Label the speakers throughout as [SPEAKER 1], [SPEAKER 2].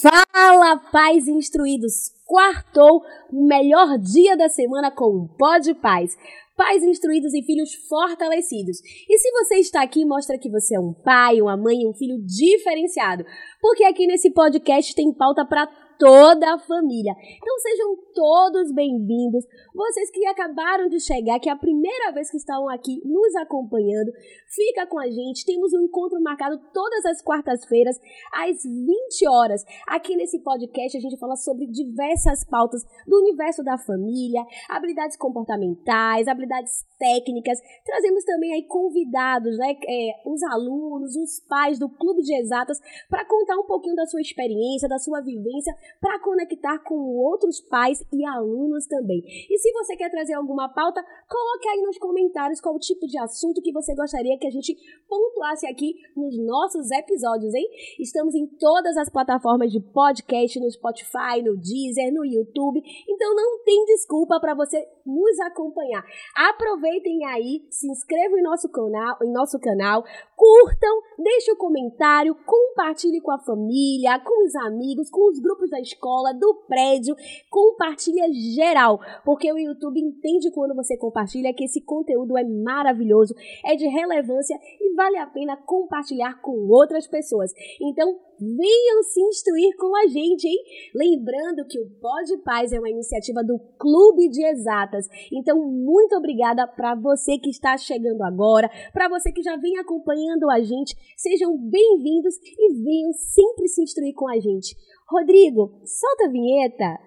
[SPEAKER 1] Fala, pais instruídos! Quartou o melhor dia da semana com o Pó de Paz. Pais instruídos e filhos fortalecidos. E se você está aqui, mostra que você é um pai, uma mãe, um filho diferenciado. Porque aqui nesse podcast tem pauta para toda a família. Então sejam todos bem-vindos. Vocês que acabaram de chegar, que é a primeira vez que estão aqui nos acompanhando, fica com a gente. Temos um encontro marcado todas as quartas-feiras às 20 horas. Aqui nesse podcast a gente fala sobre diversas pautas do universo da família, habilidades comportamentais, habilidades técnicas. Trazemos também aí convidados, né, é, os alunos, os pais do Clube de Exatas para contar um pouquinho da sua experiência, da sua vivência para conectar com outros pais e alunos também. E se você quer trazer alguma pauta, coloque aí nos comentários qual o tipo de assunto que você gostaria que a gente pontuasse aqui nos nossos episódios, hein? Estamos em todas as plataformas de podcast, no Spotify, no Deezer, no YouTube. Então não tem desculpa para você nos acompanhar. Aproveitem aí, se inscrevam em nosso canal, em nosso canal, curtam, deixe o um comentário, compartilhe com a família, com os amigos, com os grupos da escola, do prédio, compartilha geral, porque o YouTube entende quando você compartilha que esse conteúdo é maravilhoso, é de relevância e vale a pena compartilhar com outras pessoas. Então, venham se instruir com a gente, hein? Lembrando que o Pode Paz é uma iniciativa do Clube de Exatas. Então, muito obrigada para você que está chegando agora, para você que já vem acompanhando a gente. Sejam bem-vindos e venham sempre se instruir com a gente. Rodrigo, solta a vinheta.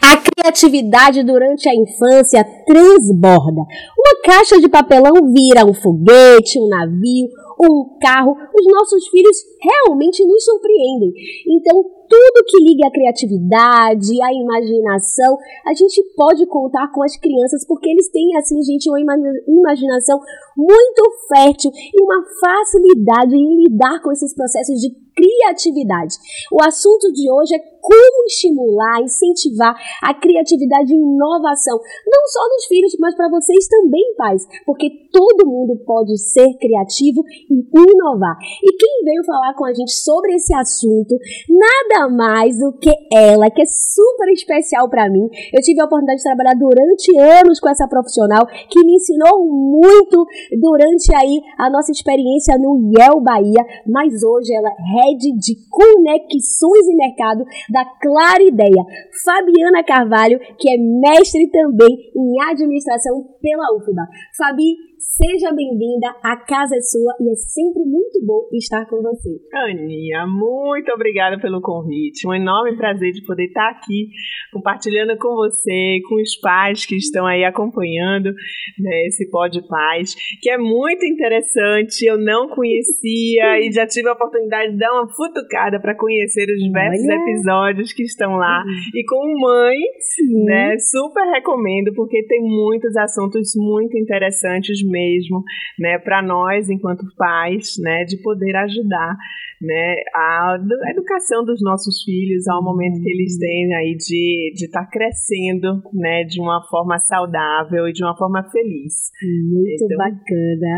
[SPEAKER 1] A criatividade durante a infância transborda. Uma caixa de papelão vira um foguete, um navio, um carro. Os nossos filhos realmente nos surpreendem. Então, tudo que liga à criatividade, à imaginação, a gente pode contar com as crianças porque eles têm, assim, gente, uma imaginação muito fértil e uma facilidade em lidar com esses processos de criatividade. O assunto de hoje é como estimular, incentivar a criatividade e inovação, não só nos filhos, mas para vocês também, pais, porque todo mundo pode ser criativo e inovar. E quem veio falar com a gente sobre esse assunto, nada mais do que ela, que é super especial para mim. Eu tive a oportunidade de trabalhar durante anos com essa profissional que me ensinou muito durante aí a nossa experiência no IEL Bahia, mas hoje ela é Head de Conexões e Mercado da Clara Ideia, Fabiana Carvalho, que é mestre também em administração pela UFBA. Fabi, Seja bem-vinda, a casa é sua e é sempre muito bom estar com você.
[SPEAKER 2] Aninha, muito obrigada pelo convite. Um enorme prazer de poder estar aqui compartilhando com você, com os pais que estão aí acompanhando né, esse Pó de Paz, que é muito interessante. Eu não conhecia e já tive a oportunidade de dar uma futucada para conhecer os diversos Olha. episódios que estão lá. Uhum. E com mãe, Sim. né, super recomendo, porque tem muitos assuntos muito interessantes mesmo né, para nós enquanto pais, né, de poder ajudar, né, a, a, educação dos nossos filhos ao momento que eles têm aí de de estar tá crescendo, né, de uma forma saudável e de uma forma feliz.
[SPEAKER 1] Muito então... bacana.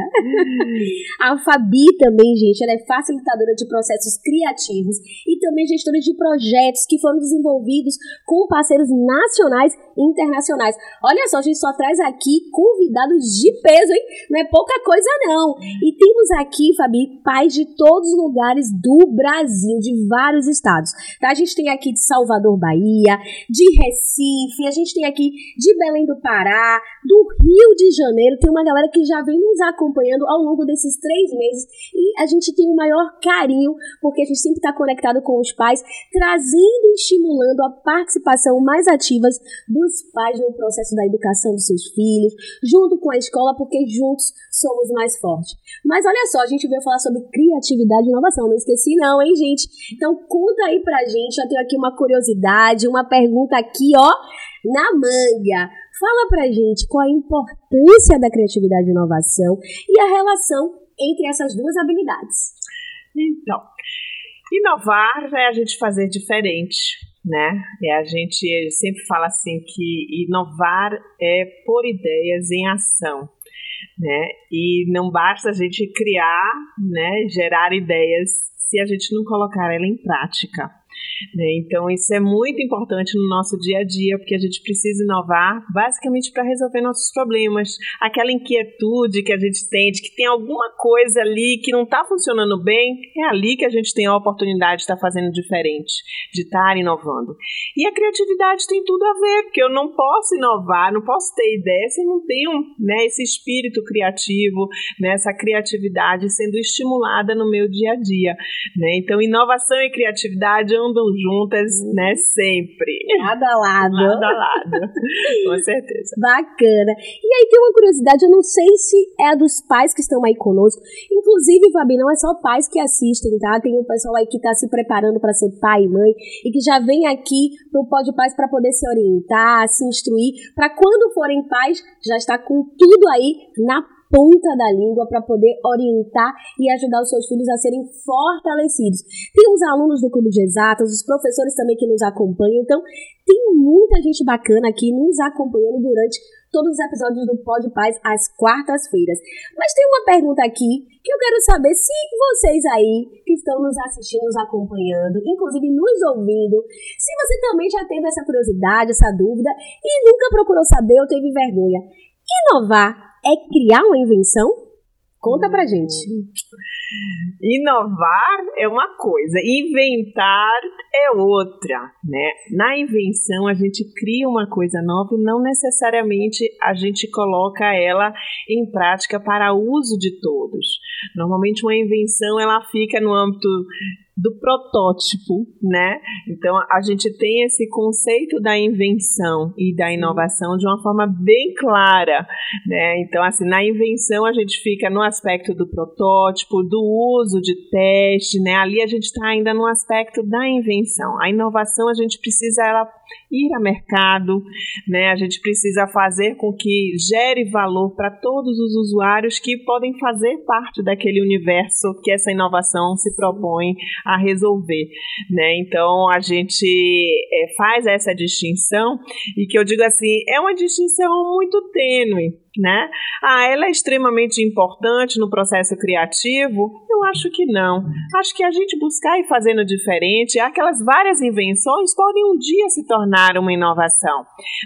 [SPEAKER 1] a Fabi também, gente, ela é facilitadora de processos criativos e também gestora de projetos que foram desenvolvidos com parceiros nacionais e internacionais. Olha só, a gente só traz aqui convidados de peso, hein? Não é pouca coisa, não. E temos aqui, Fabi, pais de todos os lugares do Brasil, de vários estados. Tá? A gente tem aqui de Salvador, Bahia, de Recife, a gente tem aqui de Belém do Pará, do Rio de Janeiro. Tem uma galera que já vem nos acompanhando ao longo desses três meses e a gente tem o maior carinho, porque a gente sempre está conectado com os pais, trazendo e estimulando a participação mais ativas dos pais no processo da educação dos seus filhos, junto com a escola, porque juntos somos mais fortes. Mas olha só, a gente veio falar sobre criatividade e inovação, não esqueci não, hein, gente? Então conta aí pra gente, já tenho aqui uma curiosidade, uma pergunta aqui, ó, na manga. Fala pra gente qual a importância da criatividade e inovação e a relação entre essas duas habilidades.
[SPEAKER 2] Então, inovar é a gente fazer diferente, né? E a gente sempre fala assim que inovar é pôr ideias em ação, né? E não basta a gente criar, né, gerar ideias se a gente não colocar ela em prática. Né? Então, isso é muito importante no nosso dia a dia, porque a gente precisa inovar basicamente para resolver nossos problemas. Aquela inquietude que a gente tem de que tem alguma coisa ali que não está funcionando bem, é ali que a gente tem a oportunidade de estar tá fazendo diferente, de estar inovando. E a criatividade tem tudo a ver, porque eu não posso inovar, não posso ter ideia se eu não tenho né, esse espírito criativo, né, essa criatividade sendo estimulada no meu dia a dia. Né? Então, inovação e criatividade andam juntas, né, sempre.
[SPEAKER 1] Lado a lado.
[SPEAKER 2] Lado a lado, com certeza.
[SPEAKER 1] Bacana. E aí tem uma curiosidade, eu não sei se é dos pais que estão aí conosco. Inclusive, Fabi, não é só pais que assistem, tá? Tem um pessoal aí que está se preparando para ser pai e mãe e que já vem aqui pro Pode Pais para poder se orientar, se instruir, para quando forem pais, já está com tudo aí na ponta da língua para poder orientar e ajudar os seus filhos a serem fortalecidos. Tem os alunos do Clube de Exatas, os professores também que nos acompanham, então tem muita gente bacana aqui nos acompanhando durante todos os episódios do Pod Paz às quartas-feiras. Mas tem uma pergunta aqui que eu quero saber se vocês aí que estão nos assistindo, nos acompanhando, inclusive nos ouvindo, se você também já teve essa curiosidade, essa dúvida e nunca procurou saber ou teve vergonha. Inovar é criar uma invenção? Conta pra gente.
[SPEAKER 2] Inovar é uma coisa, inventar é outra, né? Na invenção a gente cria uma coisa nova e não necessariamente a gente coloca ela em prática para uso de todos. Normalmente uma invenção ela fica no âmbito do protótipo, né? Então a gente tem esse conceito da invenção e da inovação de uma forma bem clara, né? Então assim, na invenção a gente fica no aspecto do protótipo, do uso de teste, né? Ali a gente está ainda no aspecto da invenção. A inovação a gente precisa ela ir a mercado, né? A gente precisa fazer com que gere valor para todos os usuários que podem fazer parte daquele universo que essa inovação se propõe a resolver, né? Então a gente é, faz essa distinção e que eu digo assim é uma distinção muito tênue, né? Ah, ela é extremamente importante no processo criativo? Eu acho que não. Acho que a gente buscar e fazendo diferente, aquelas várias invenções podem um dia se tornar uma inovação,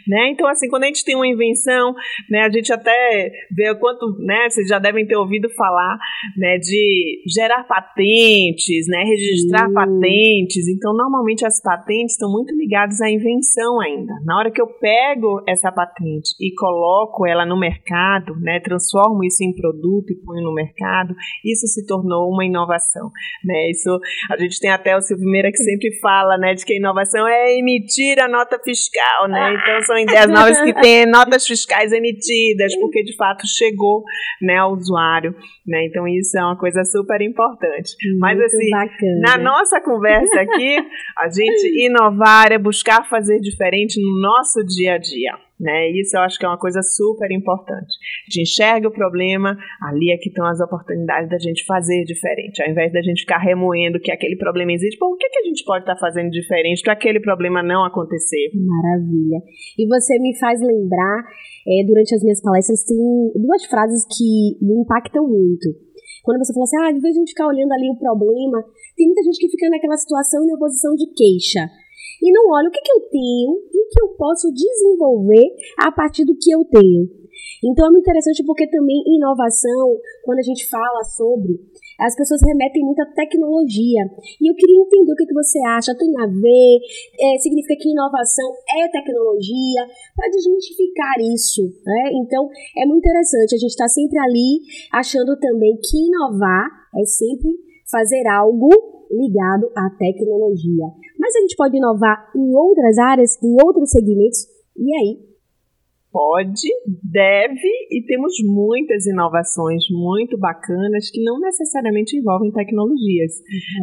[SPEAKER 2] né? Então assim, quando a gente tem uma invenção, né, a gente até vê o quanto, né, vocês já devem ter ouvido falar, né, de gerar patentes, né, registrar uhum. patentes. Então, normalmente as patentes estão muito ligadas à invenção ainda. Na hora que eu pego essa patente e coloco ela no mercado mercado, né, transformo isso em produto e ponho no mercado, isso se tornou uma inovação. Né? Isso, a gente tem até o Silvio Meira que sempre fala né, de que a inovação é emitir a nota fiscal. Né? Ah. Então são ideias novas que têm notas fiscais emitidas, porque de fato chegou né, ao usuário. Né? Então isso é uma coisa super importante.
[SPEAKER 1] Muito
[SPEAKER 2] Mas assim,
[SPEAKER 1] bacana.
[SPEAKER 2] na nossa conversa aqui, a gente inovar é buscar fazer diferente no nosso dia a dia. Né? Isso eu acho que é uma coisa super importante. A gente enxerga o problema, ali é que estão as oportunidades da gente fazer diferente. Ao invés da gente ficar remoendo que aquele problema existe, pô, o que, que a gente pode estar tá fazendo diferente para aquele problema não acontecer?
[SPEAKER 1] Maravilha. E você me faz lembrar, é, durante as minhas palestras, tem duas frases que me impactam muito. Quando você fala assim, ah, de vez gente ficar olhando ali o problema, tem muita gente que fica naquela situação e na posição de queixa e não olha o que, que eu tenho e o que eu posso desenvolver a partir do que eu tenho. Então é muito interessante porque também inovação, quando a gente fala sobre, as pessoas remetem muito à tecnologia. E eu queria entender o que, que você acha, tem a ver, é, significa que inovação é tecnologia, para desmistificar isso. Né? Então é muito interessante, a gente está sempre ali achando também que inovar é sempre fazer algo ligado à tecnologia. Mas a gente pode inovar em outras áreas, em outros segmentos, e aí
[SPEAKER 2] pode, deve e temos muitas inovações muito bacanas que não necessariamente envolvem tecnologias.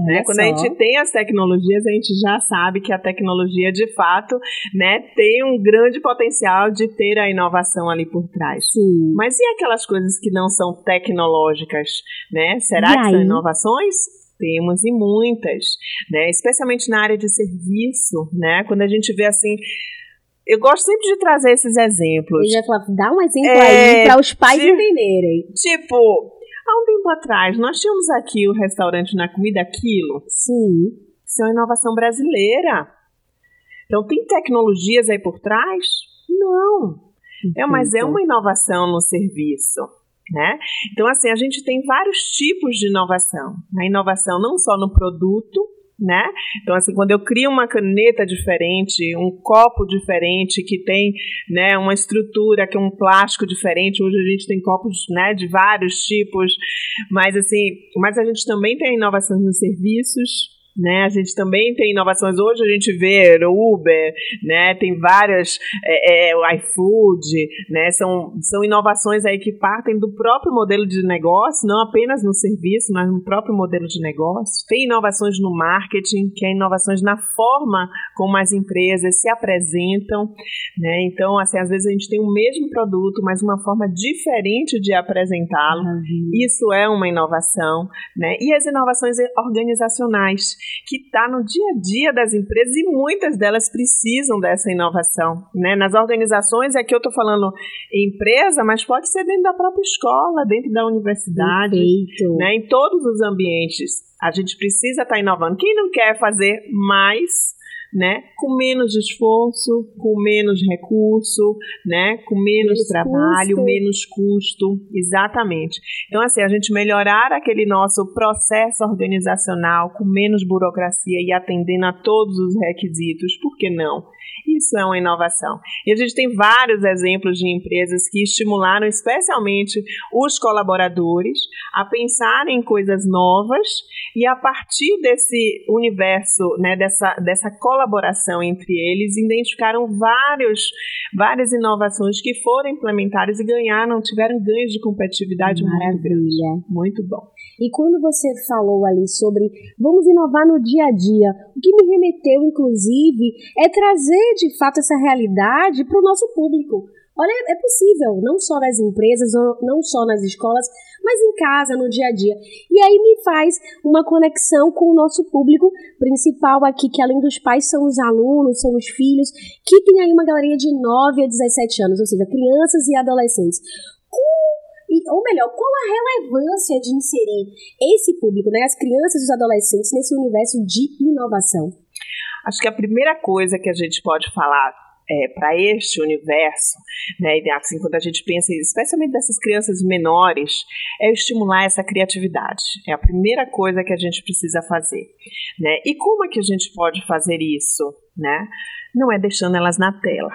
[SPEAKER 2] né? Quando a gente tem as tecnologias, a gente já sabe que a tecnologia de fato né, tem um grande potencial de ter a inovação ali por trás.
[SPEAKER 1] Sim.
[SPEAKER 2] Mas e aquelas coisas que não são tecnológicas? Né? Será que são inovações? Temos e muitas, né? Especialmente na área de serviço, né? Quando a gente vê assim, eu gosto sempre de trazer esses exemplos.
[SPEAKER 1] Eu já falar, dá um exemplo é, aí para os pais tipo, entenderem.
[SPEAKER 2] Tipo, há um tempo atrás, nós tínhamos aqui o restaurante na Comida Aquilo.
[SPEAKER 1] Sim.
[SPEAKER 2] Isso é uma inovação brasileira. Então, tem tecnologias aí por trás? Não. É, mas é uma inovação no serviço. Né? Então, assim, a gente tem vários tipos de inovação. A inovação não só no produto, né? Então, assim, quando eu crio uma caneta diferente, um copo diferente, que tem né, uma estrutura, que é um plástico diferente, hoje a gente tem copos né, de vários tipos, mas assim, mas a gente também tem inovações nos serviços, né? A gente também tem inovações. Hoje a gente vê Uber, né? tem várias, é, é, o iFood, né? são, são inovações aí que partem do próprio modelo de negócio, não apenas no serviço, mas no próprio modelo de negócio. Tem inovações no marketing, que é inovações na forma como as empresas se apresentam. Né? Então, assim, às vezes a gente tem o mesmo produto, mas uma forma diferente de apresentá-lo. Uhum. Isso é uma inovação. Né? E as inovações organizacionais que está no dia a dia das empresas e muitas delas precisam dessa inovação. Né? Nas organizações, aqui eu estou falando empresa, mas pode ser dentro da própria escola, dentro da universidade, né? em todos os ambientes. A gente precisa estar tá inovando. Quem não quer fazer mais né? Com menos esforço, com menos recurso, né? Com menos, menos trabalho, custo. menos custo, exatamente. Então assim, a gente melhorar aquele nosso processo organizacional com menos burocracia e atendendo a todos os requisitos, por que não? É uma inovação. E a gente tem vários exemplos de empresas que estimularam especialmente os colaboradores a pensarem em coisas novas e a partir desse universo, né, dessa, dessa colaboração entre eles, identificaram vários, várias inovações que foram implementadas e ganharam, tiveram ganhos de competitividade Maravilha. muito grandes. Muito bom.
[SPEAKER 1] E quando você falou ali sobre vamos inovar no dia a dia, o que me remeteu, inclusive, é trazer de fato essa realidade para o nosso público. Olha, é possível, não só nas empresas, não só nas escolas, mas em casa, no dia a dia. E aí me faz uma conexão com o nosso público principal aqui, que além dos pais são os alunos, são os filhos, que tem aí uma galeria de 9 a 17 anos, ou seja, crianças e adolescentes. ou melhor, qual a relevância de inserir esse público, né, as crianças e os adolescentes, nesse universo de inovação?
[SPEAKER 2] Acho que a primeira coisa que a gente pode falar é, para este universo, né, assim, quando a gente pensa, especialmente dessas crianças menores, é estimular essa criatividade. É a primeira coisa que a gente precisa fazer. Né? E como é que a gente pode fazer isso? Né? Não é deixando elas na tela.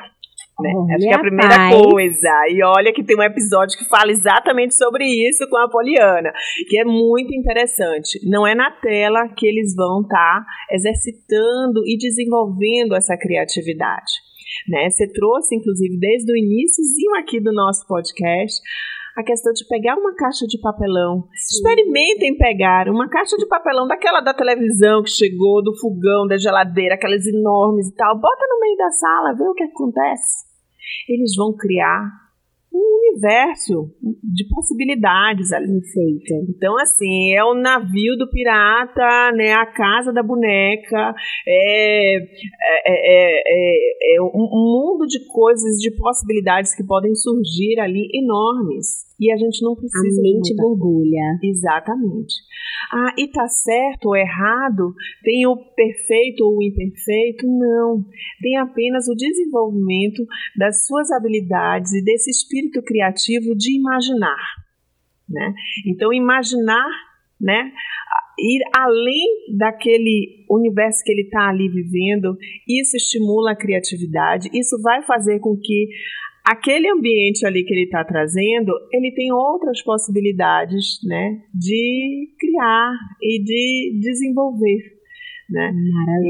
[SPEAKER 2] Né? Acho que é a primeira pai. coisa. E olha que tem um episódio que fala exatamente sobre isso com a Poliana, que é muito interessante. Não é na tela que eles vão estar tá exercitando e desenvolvendo essa criatividade. Né? Você trouxe, inclusive, desde o iníciozinho aqui do nosso podcast, a questão de pegar uma caixa de papelão. Sim. Experimentem pegar uma caixa de papelão daquela da televisão que chegou, do fogão, da geladeira, aquelas enormes e tal. Bota no meio da sala, vê o que acontece. Eles vão criar um universo de possibilidades ali.
[SPEAKER 1] Perfeito.
[SPEAKER 2] Então, assim, é o navio do pirata, né? A casa da boneca, é, é, é, é, um mundo de coisas, de possibilidades que podem surgir ali enormes. E a gente não precisa.
[SPEAKER 1] A mente borbulha.
[SPEAKER 2] Exatamente. Ah, e tá certo ou errado? Tem o perfeito ou o imperfeito? Não. Tem apenas o desenvolvimento das suas habilidades e desse espírito criativo de imaginar. Né? Então, imaginar, né? ir além daquele universo que ele está ali vivendo, isso estimula a criatividade, isso vai fazer com que aquele ambiente ali que ele está trazendo, ele tem outras possibilidades, né, de criar e de desenvolver. Né?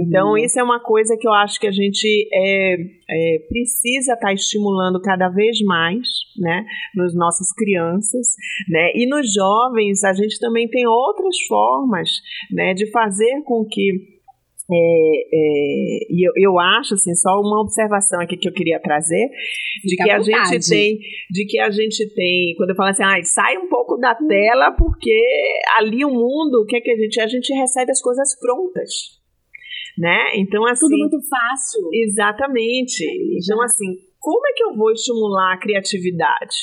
[SPEAKER 2] Então, isso é uma coisa que eu acho que a gente é, é, precisa estar tá estimulando cada vez mais né, nos nossas crianças. Né? E nos jovens, a gente também tem outras formas né, de fazer com que é, é, e eu, eu acho assim só uma observação aqui que eu queria trazer de
[SPEAKER 1] Fica
[SPEAKER 2] que a gente tem de que a gente tem quando eu falo assim ah, sai um pouco da tela porque ali o mundo o que é que a gente a gente recebe as coisas prontas né então assim
[SPEAKER 1] Tudo muito fácil.
[SPEAKER 2] Exatamente. Então, assim, como é que eu vou estimular a criatividade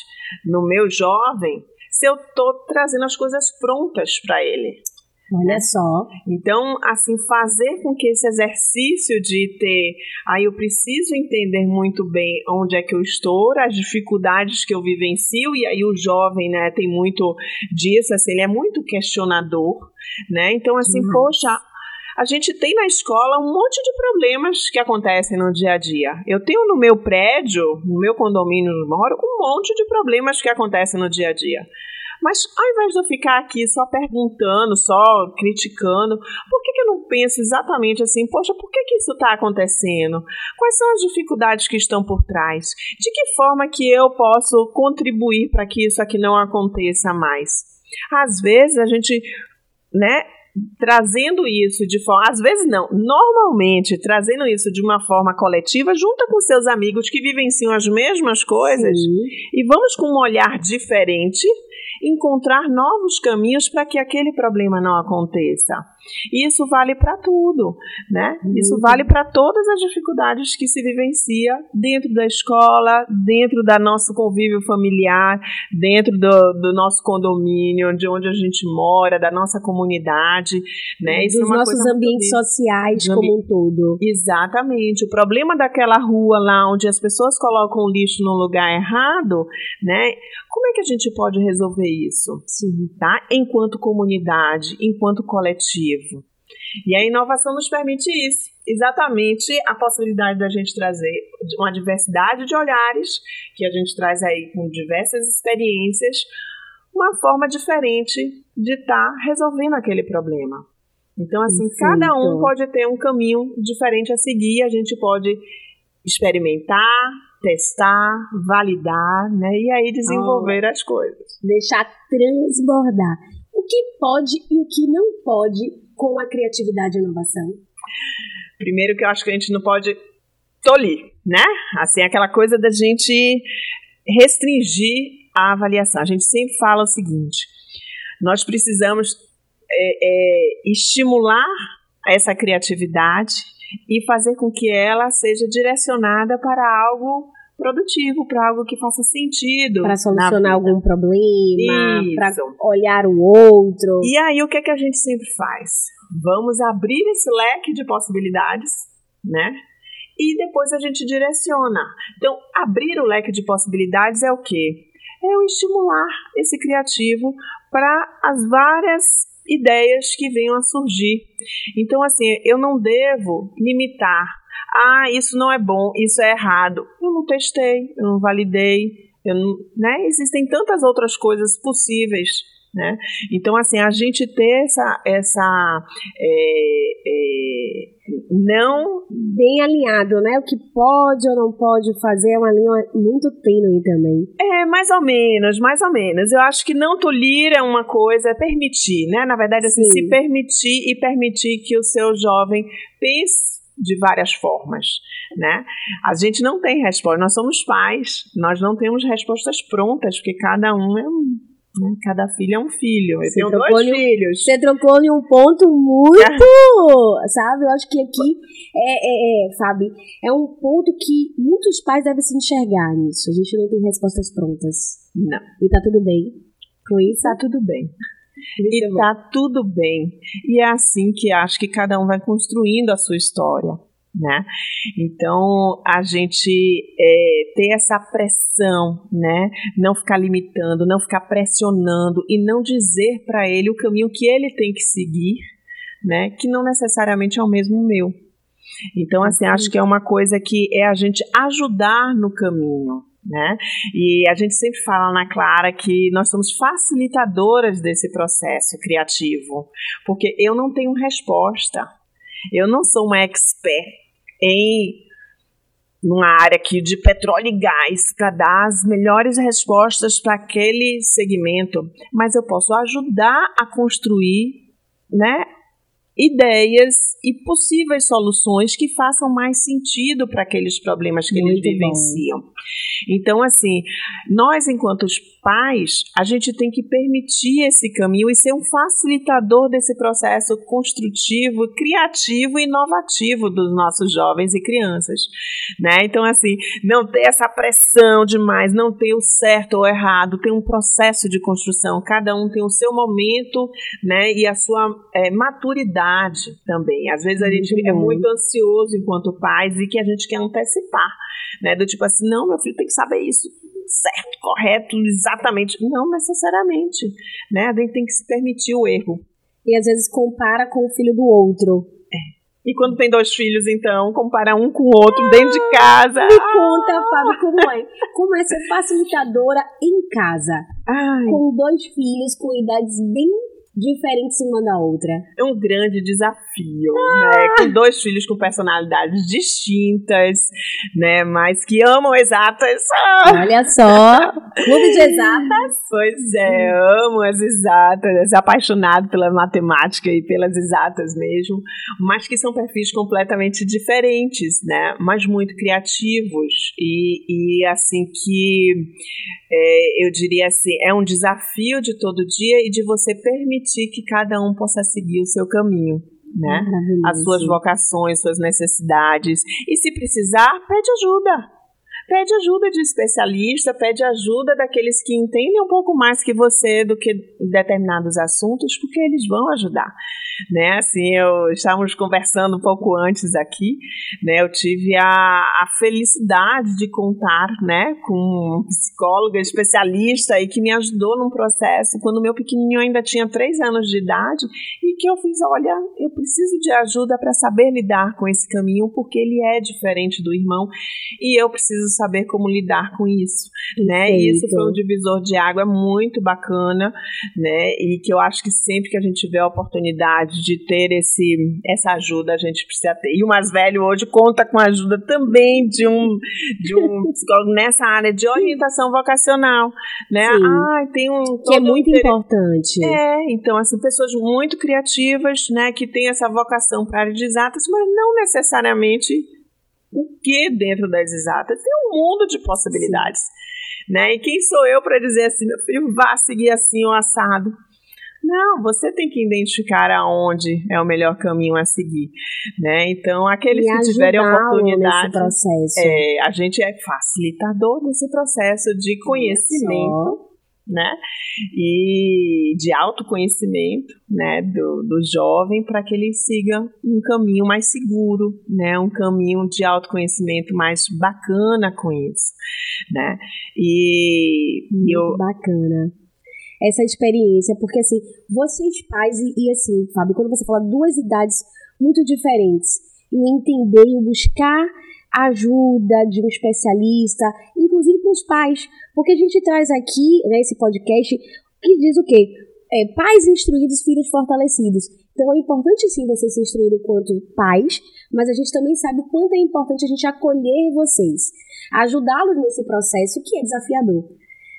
[SPEAKER 2] no meu jovem se eu estou trazendo as coisas prontas para ele?
[SPEAKER 1] Olha só.
[SPEAKER 2] Então, assim, fazer com que esse exercício de ter, aí eu preciso entender muito bem onde é que eu estou, as dificuldades que eu vivencio, e aí o jovem, né, tem muito disso, assim, ele é muito questionador, né? Então, assim,
[SPEAKER 1] Demais.
[SPEAKER 2] poxa, a gente tem na escola um monte de problemas que acontecem no dia a dia. Eu tenho no meu prédio, no meu condomínio onde moro, um monte de problemas que acontecem no dia a dia. Mas ao invés de eu ficar aqui só perguntando, só criticando, por que, que eu não penso exatamente assim, poxa, por que, que isso está acontecendo? Quais são as dificuldades que estão por trás? De que forma que eu posso contribuir para que isso aqui não aconteça mais? Às vezes a gente, né, trazendo isso de forma, às vezes não, normalmente trazendo isso de uma forma coletiva, junta com seus amigos que vivenciam as mesmas coisas
[SPEAKER 1] Sim.
[SPEAKER 2] e vamos com um olhar diferente encontrar novos caminhos para que aquele problema não aconteça. E isso vale para tudo, né? Isso vale para todas as dificuldades que se vivencia dentro da escola, dentro da nosso convívio familiar, dentro do, do nosso condomínio, de onde a gente mora, da nossa comunidade, né? Isso
[SPEAKER 1] Dos
[SPEAKER 2] é
[SPEAKER 1] nossos
[SPEAKER 2] muito
[SPEAKER 1] ambientes
[SPEAKER 2] vista.
[SPEAKER 1] sociais
[SPEAKER 2] Dos
[SPEAKER 1] como um todo.
[SPEAKER 2] Exatamente. O problema daquela rua lá onde as pessoas colocam o lixo no lugar errado, né? Como é que a gente pode resolver isso?
[SPEAKER 1] Sim.
[SPEAKER 2] Tá? Enquanto comunidade, enquanto coletivo. E a inovação nos permite isso. Exatamente a possibilidade da gente trazer uma diversidade de olhares, que a gente traz aí com diversas experiências, uma forma diferente de estar resolvendo aquele problema. Então, assim,
[SPEAKER 1] Perfeito.
[SPEAKER 2] cada um pode ter um caminho diferente a seguir, a gente pode experimentar, testar, validar, né? E aí desenvolver as coisas.
[SPEAKER 1] Deixar transbordar. O que pode e o que não pode com a criatividade e inovação?
[SPEAKER 2] Primeiro que eu acho que a gente não pode tolir, né? Assim, aquela coisa da gente restringir a avaliação. A gente sempre fala o seguinte: nós precisamos é, é, estimular essa criatividade e fazer com que ela seja direcionada para algo produtivo, para algo que faça sentido.
[SPEAKER 1] Para
[SPEAKER 2] na
[SPEAKER 1] solucionar algum problema, para olhar o outro.
[SPEAKER 2] E aí, o que, é que a gente sempre faz? Vamos abrir esse leque de possibilidades, né? E depois a gente direciona. Então, abrir o leque de possibilidades é o quê? É o estimular esse criativo para as várias ideias que venham a surgir. Então, assim, eu não devo limitar. Ah, isso não é bom, isso é errado. Eu não testei, eu não validei, eu não, né? Existem tantas outras coisas possíveis, né? Então, assim, a gente ter essa, essa é, é, não
[SPEAKER 1] Bem alinhado, né? O que pode ou não pode fazer é uma linha muito tênue também.
[SPEAKER 2] É, mais ou menos, mais ou menos. Eu acho que não tolir é uma coisa, é permitir, né? Na verdade, assim,
[SPEAKER 1] Sim.
[SPEAKER 2] se permitir e permitir que o seu jovem pense de várias formas, né? A gente não tem resposta, nós somos pais, nós não temos respostas prontas, porque cada um é um? Cada filho é um filho. Eu
[SPEAKER 1] Você
[SPEAKER 2] tenho
[SPEAKER 1] trocou
[SPEAKER 2] dois
[SPEAKER 1] em um-
[SPEAKER 2] filhos.
[SPEAKER 1] Você trocou em um ponto muito, sabe? Eu acho que aqui é, é, é, sabe, é um ponto que muitos pais devem se enxergar nisso. A gente não tem respostas prontas.
[SPEAKER 2] Não,
[SPEAKER 1] E tá tudo bem com isso.
[SPEAKER 2] tá tudo bem. E tá tudo bem. E é assim que acho que cada um vai construindo a sua história, né? Então, a gente é, ter essa pressão, né? Não ficar limitando, não ficar pressionando e não dizer para ele o caminho que ele tem que seguir, né? Que não necessariamente é o mesmo meu. Então, assim, acho que é uma coisa que é a gente ajudar no caminho, né? E a gente sempre fala na Clara que nós somos facilitadoras desse processo criativo, porque eu não tenho resposta. Eu não sou uma expert em numa área aqui de petróleo e gás para dar as melhores respostas para aquele segmento, mas eu posso ajudar a construir, né, ideias e possíveis soluções que façam mais sentido para aqueles problemas que Muito eles vivenciam. Bom. Então, assim, nós, enquanto pais, a gente tem que permitir esse caminho e ser um facilitador desse processo construtivo, criativo e inovativo dos nossos jovens e crianças, né? Então, assim, não ter essa pressão demais, não ter o certo ou errado, ter um processo de construção, cada um tem o seu momento, né? E a sua é, maturidade também. Às vezes a gente é muito ansioso enquanto pais e que a gente quer antecipar, né? Do tipo assim, não, meu filho tem que saber isso certo, correto, exatamente. Não necessariamente, né? A gente tem que se permitir o erro.
[SPEAKER 1] E às vezes compara com o filho do outro.
[SPEAKER 2] É. E quando tem dois filhos, então, compara um com o outro ah, dentro de casa.
[SPEAKER 1] Me conta, Fábio, como é? Como é ser facilitadora em casa? Ai. Com dois filhos com idades bem diferentes uma da outra.
[SPEAKER 2] É um grande desafio, ah. né? Com dois filhos com personalidades distintas, né? Mas que amam exatas.
[SPEAKER 1] Olha só, clube de exatas.
[SPEAKER 2] Pois é, amo as exatas, apaixonado pela matemática e pelas exatas mesmo, mas que são perfis completamente diferentes, né? Mas muito criativos e, e assim que é, eu diria assim, é um desafio de todo dia e de você permitir que cada um possa seguir o seu caminho. Né? As suas vocações, suas necessidades. E se precisar, pede ajuda pede ajuda de especialista, pede ajuda daqueles que entendem um pouco mais que você do que determinados assuntos, porque eles vão ajudar né? Assim, eu estávamos conversando um pouco antes aqui, né? Eu tive a, a felicidade de contar, né, com um psicóloga especialista e que me ajudou num processo quando meu pequenininho ainda tinha três anos de idade e que eu fiz, olha, eu preciso de ajuda para saber lidar com esse caminho porque ele é diferente do irmão e eu preciso saber como lidar com isso, né? E isso foi um divisor de água muito bacana, né? E que eu acho que sempre que a gente tiver a oportunidade de ter esse, essa ajuda, a gente precisa ter. E o mais velho hoje conta com a ajuda também de um, de um psicólogo nessa área de orientação vocacional, né?
[SPEAKER 1] Ah, tem um que é muito um importante.
[SPEAKER 2] É, então assim pessoas muito criativas, né, que têm essa vocação para área de exatas, mas não necessariamente o que dentro das exatas. Tem um mundo de possibilidades. Sim. Né? E quem sou eu para dizer assim, meu filho, vá seguir assim o assado? Não, você tem que identificar aonde é o melhor caminho a seguir, né? Então, aqueles e que tiverem oportunidade,
[SPEAKER 1] processo.
[SPEAKER 2] É, a gente é facilitador desse processo de conhecimento, né? E de autoconhecimento, né, do, do jovem para que ele siga um caminho mais seguro, né? Um caminho de autoconhecimento mais bacana com isso, né? E,
[SPEAKER 1] e eu bacana essa experiência, porque assim, vocês pais, e, e assim, Fábio, quando você fala duas idades muito diferentes, e o entender e o buscar ajuda de um especialista, inclusive para os pais, porque a gente traz aqui, né, podcast, que diz o quê? É, pais instruídos, filhos fortalecidos. Então é importante sim vocês se instruírem quanto pais, mas a gente também sabe o quanto é importante a gente acolher vocês, ajudá-los nesse processo que é desafiador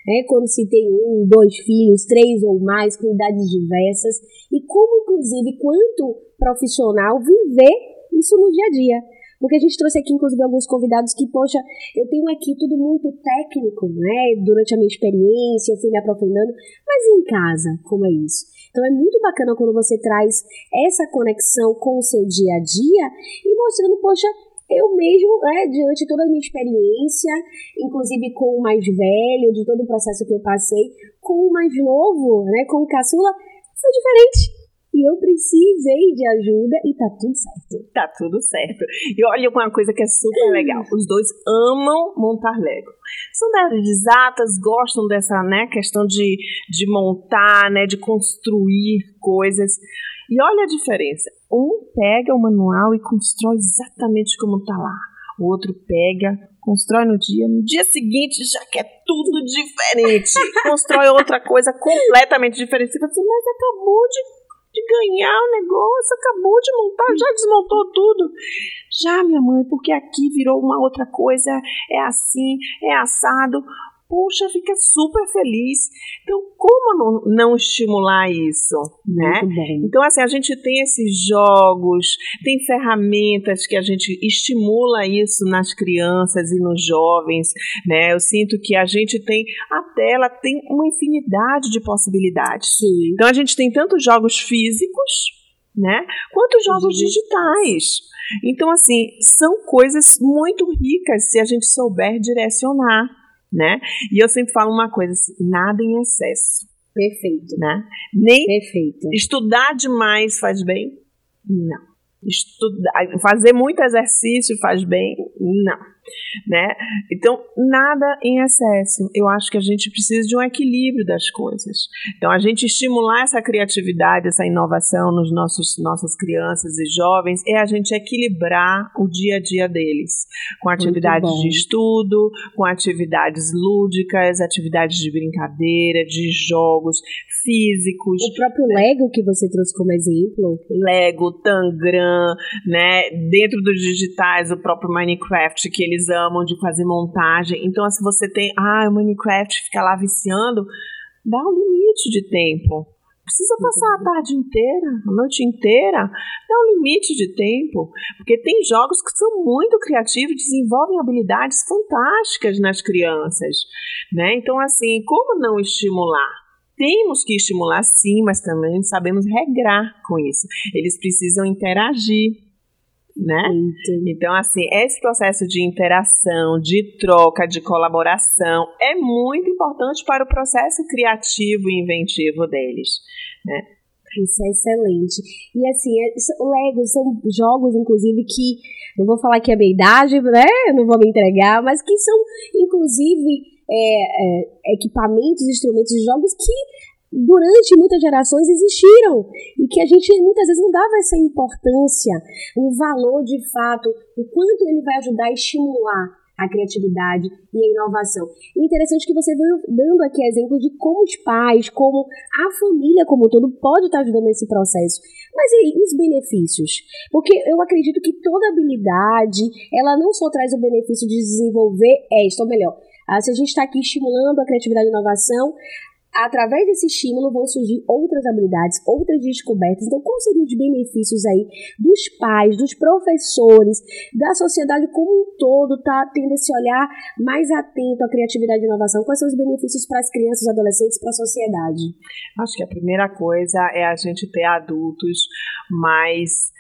[SPEAKER 1] né? quando se tem um, dois filhos, três ou mais, com idades diversas, e como, inclusive, quanto profissional viver isso no dia a dia. Porque a gente trouxe aqui, inclusive, alguns convidados que, poxa, eu tenho aqui tudo muito técnico, né? Durante a minha experiência, eu fui me aprofundando, mas em casa, como é isso? Então é muito bacana quando você traz essa conexão com o seu dia a dia e mostrando, poxa, eu mesmo, né, diante de toda a minha experiência, inclusive com o mais velho, de todo o processo que eu passei, com o mais novo, né, com o caçula, foi diferente. E eu precisei de ajuda e tá tudo certo.
[SPEAKER 2] Tá tudo certo. E olha uma coisa que é super legal. Os dois amam montar Lego. São da área de exatas, gostam dessa né, questão de, de montar, né, de construir coisas. E olha a diferença. Um pega o manual e constrói exatamente como está lá. O outro pega, constrói no dia, no dia seguinte já quer tudo diferente. constrói outra coisa completamente diferente. Você fala assim, mas acabou de, de ganhar o negócio, acabou de montar, já desmontou tudo. Já, minha mãe, porque aqui virou uma outra coisa, é assim, é assado. Puxa, fica super feliz. Então, como não, não estimular isso, né? Então, assim, a gente tem esses jogos, tem ferramentas que a gente estimula isso nas crianças e nos jovens, né? Eu sinto que a gente tem, a tela tem uma infinidade de possibilidades.
[SPEAKER 1] Sim.
[SPEAKER 2] Então, a gente tem tanto jogos físicos, né? Quanto jogos digitais. Então, assim, são coisas muito ricas se a gente souber direcionar né? E eu sempre falo uma coisa assim, nada em excesso.
[SPEAKER 1] Perfeito.
[SPEAKER 2] Né? Nem
[SPEAKER 1] Perfeito.
[SPEAKER 2] estudar demais faz bem? Não. Estudar, fazer muito exercício faz bem? Não né? Então, nada em excesso. Eu acho que a gente precisa de um equilíbrio das coisas. Então, a gente estimular essa criatividade, essa inovação nos nossos nossas crianças e jovens é a gente equilibrar o dia a dia deles com atividades de estudo, com atividades lúdicas, atividades de brincadeira, de jogos físicos.
[SPEAKER 1] O próprio Lego que você trouxe como exemplo.
[SPEAKER 2] Lego, Tangram, né? Dentro dos digitais, o próprio Minecraft que eles amam de fazer montagem. Então, se você tem, ah, o Minecraft fica lá viciando, dá um limite de tempo. Precisa passar a tarde inteira, a noite inteira, dá um limite de tempo, porque tem jogos que são muito criativos, desenvolvem habilidades fantásticas nas crianças, né? Então assim, como não estimular? Temos que estimular sim, mas também sabemos regrar com isso. Eles precisam interagir, né? Então, assim, esse processo de interação, de troca, de colaboração é muito importante para o processo criativo e inventivo deles, né?
[SPEAKER 1] Isso é excelente. E assim, é, Lego são jogos, inclusive, que não vou falar que é minha idade, né? Não vou me entregar, mas que são, inclusive, é, é, equipamentos, instrumentos, jogos que durante muitas gerações existiram e que a gente muitas vezes não dava essa importância, o valor de fato, o quanto ele vai ajudar a estimular a criatividade e a inovação. O interessante é que você veio dando aqui exemplos de como os pais, como a família como um todo pode estar ajudando nesse processo. Mas e os benefícios? Porque eu acredito que toda habilidade, ela não só traz o benefício de desenvolver esta, ou melhor, ah, se a gente está aqui estimulando a criatividade e a inovação, através desse estímulo vão surgir outras habilidades, outras descobertas. Então, quais seriam os benefícios aí dos pais, dos professores, da sociedade como um todo, tá tendo esse olhar mais atento à criatividade e inovação? Quais são os benefícios para as crianças, adolescentes, para a sociedade?
[SPEAKER 2] Acho que a primeira coisa é a gente ter adultos mais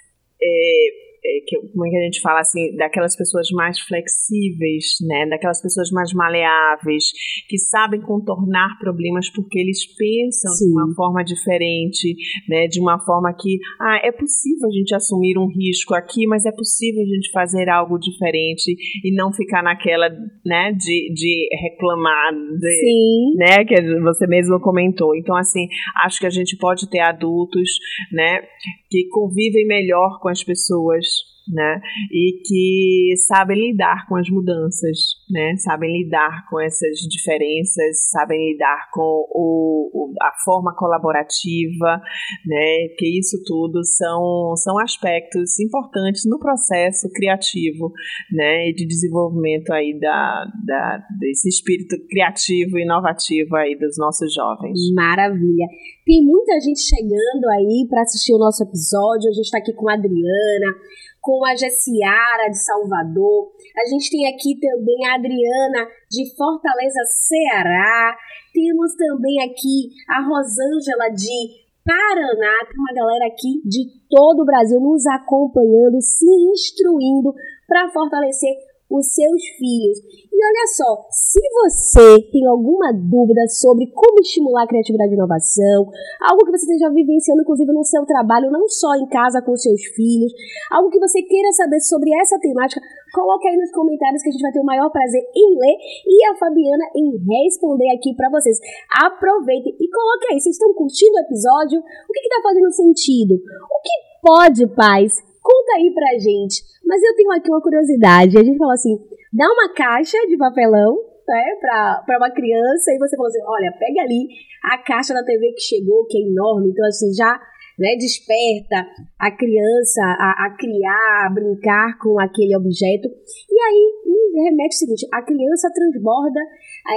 [SPEAKER 2] é, que, como é que a gente fala assim, daquelas pessoas mais flexíveis, né, daquelas pessoas mais maleáveis, que sabem contornar problemas porque eles pensam Sim. de uma forma diferente, né, de uma forma que, ah, é possível a gente assumir um risco aqui, mas é possível a gente fazer algo diferente e não ficar naquela, né, de, de reclamar, de,
[SPEAKER 1] Sim.
[SPEAKER 2] né, que você mesmo comentou. Então, assim, acho que a gente pode ter adultos, né, que convivem melhor com as pessoas, né? E que sabem lidar com as mudanças, né? Sabem lidar com essas diferenças, sabem lidar com o, o, a forma colaborativa, né? Que isso tudo são, são aspectos importantes no processo criativo, né? E de desenvolvimento aí da, da, desse espírito criativo e inovativo aí dos nossos jovens.
[SPEAKER 1] Maravilha! Tem muita gente chegando aí para assistir o nosso episódio. A gente está aqui com a Adriana, com a Jessiara de Salvador. A gente tem aqui também a Adriana de Fortaleza, Ceará. Temos também aqui a Rosângela de Paraná. Tem uma galera aqui de todo o Brasil nos acompanhando, se instruindo para fortalecer os seus filhos. E olha só, se você tem alguma dúvida sobre como estimular a criatividade e inovação, algo que você esteja vivenciando, inclusive no seu trabalho, não só em casa com seus filhos, algo que você queira saber sobre essa temática, coloque aí nos comentários que a gente vai ter o maior prazer em ler e a Fabiana em responder aqui para vocês. Aproveitem e coloque aí, vocês estão curtindo o episódio? O que está fazendo sentido? O que pode, paz, Conta aí pra gente. Mas eu tenho aqui uma curiosidade. A gente falou assim: dá uma caixa de papelão né, pra, pra uma criança e você falou assim: olha, pega ali a caixa da TV que chegou, que é enorme. Então, assim, já né, desperta a criança a, a criar, a brincar com aquele objeto. E aí me remete o seguinte: a criança transborda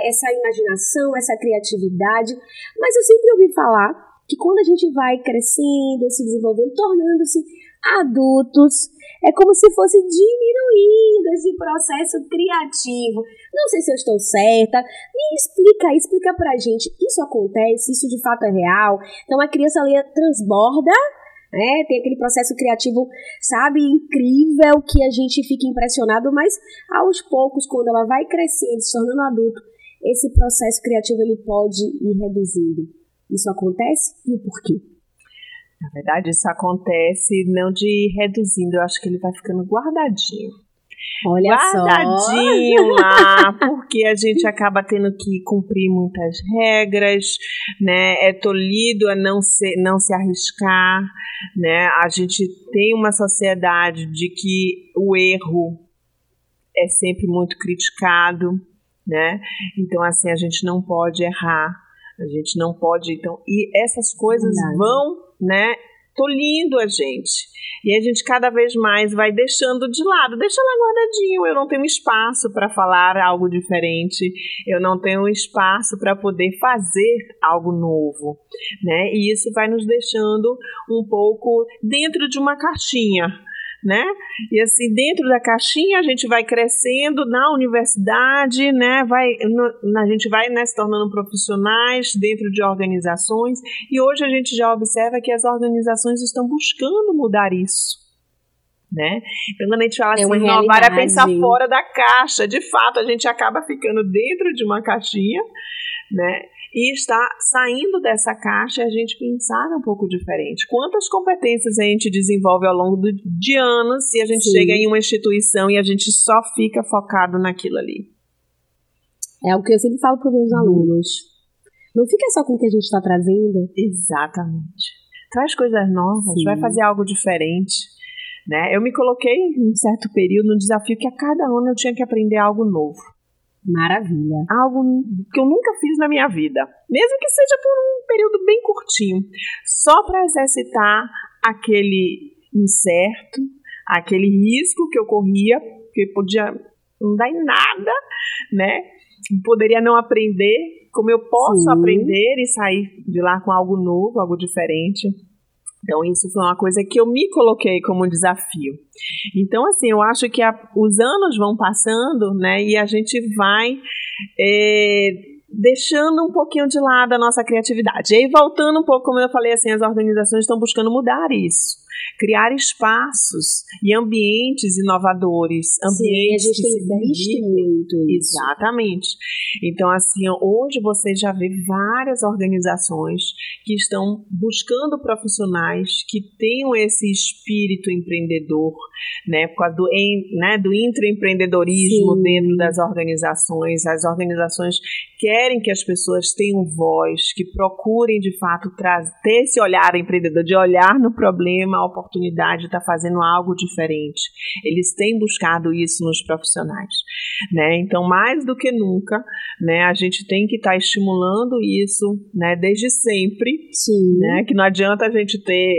[SPEAKER 1] essa imaginação, essa criatividade. Mas eu sempre ouvi falar que quando a gente vai crescendo, se desenvolvendo, tornando-se adultos, é como se fosse diminuindo esse processo criativo. Não sei se eu estou certa. Me explica, explica pra gente. Isso acontece? Isso de fato é real? Então a criança ali transborda né? Tem aquele processo criativo, sabe, incrível que a gente fica impressionado, mas aos poucos, quando ela vai crescendo, se tornando adulto, esse processo criativo ele pode ir reduzindo. Isso acontece e o porquê?
[SPEAKER 2] Na verdade, isso acontece não de reduzindo, eu acho que ele vai ficando guardadinho.
[SPEAKER 1] Olha
[SPEAKER 2] guardadinho
[SPEAKER 1] só.
[SPEAKER 2] lá, porque a gente acaba tendo que cumprir muitas regras, né? É tolhido a não se, não se arriscar, né? A gente tem uma sociedade de que o erro é sempre muito criticado, né? Então, assim, a gente não pode errar, a gente não pode, então, e essas coisas Verdade. vão, né, tolindo a gente. E a gente cada vez mais vai deixando de lado, deixa lá guardadinho. Eu não tenho espaço para falar algo diferente, eu não tenho espaço para poder fazer algo novo, né? E isso vai nos deixando um pouco dentro de uma caixinha, né? E assim, dentro da caixinha a gente vai crescendo na universidade, né? Vai, no, a gente vai né, se tornando profissionais dentro de organizações e hoje a gente já observa que as organizações estão buscando mudar isso. Né? Então, quando a gente fala é assim, inovar é pensar fora da caixa. De fato, a gente acaba ficando dentro de uma caixinha, né? E está saindo dessa caixa e a gente pensar um pouco diferente. Quantas competências a gente desenvolve ao longo de anos e a gente Sim. chega em uma instituição e a gente só fica focado naquilo ali?
[SPEAKER 1] É o que eu sempre falo para os meus uhum. alunos. Não fica só com o que a gente está trazendo.
[SPEAKER 2] Exatamente. Traz coisas novas, Sim. vai fazer algo diferente. Né? Eu me coloquei em um certo período no desafio que a cada ano eu tinha que aprender algo novo.
[SPEAKER 1] Maravilha.
[SPEAKER 2] Algo que eu nunca fiz na minha vida. Mesmo que seja por um período bem curtinho. Só para exercitar aquele incerto, aquele risco que eu corria, que podia não dar em nada, né? Poderia não aprender, como eu posso Sim. aprender e sair de lá com algo novo, algo diferente. Então, isso foi uma coisa que eu me coloquei como desafio. Então, assim, eu acho que a, os anos vão passando, né, e a gente vai é, deixando um pouquinho de lado a nossa criatividade. E aí, voltando um pouco, como eu falei, assim, as organizações estão buscando mudar isso criar espaços e ambientes inovadores, ambientes
[SPEAKER 1] Sim, a gente tem visto muito
[SPEAKER 2] isso. Exatamente. Então, assim, hoje você já vê várias organizações que estão buscando profissionais que tenham esse espírito empreendedor, né, por causa do, né, do intraempreendedorismo Sim. dentro das organizações. As organizações querem que as pessoas tenham voz, que procurem de fato trazer, ter esse olhar empreendedor, de olhar no problema, oportunidade de estar tá fazendo algo diferente. Eles têm buscado isso nos profissionais, né? Então, mais do que nunca, né, a gente tem que estar tá estimulando isso, né, desde sempre,
[SPEAKER 1] Sim.
[SPEAKER 2] né? Que não adianta a gente ter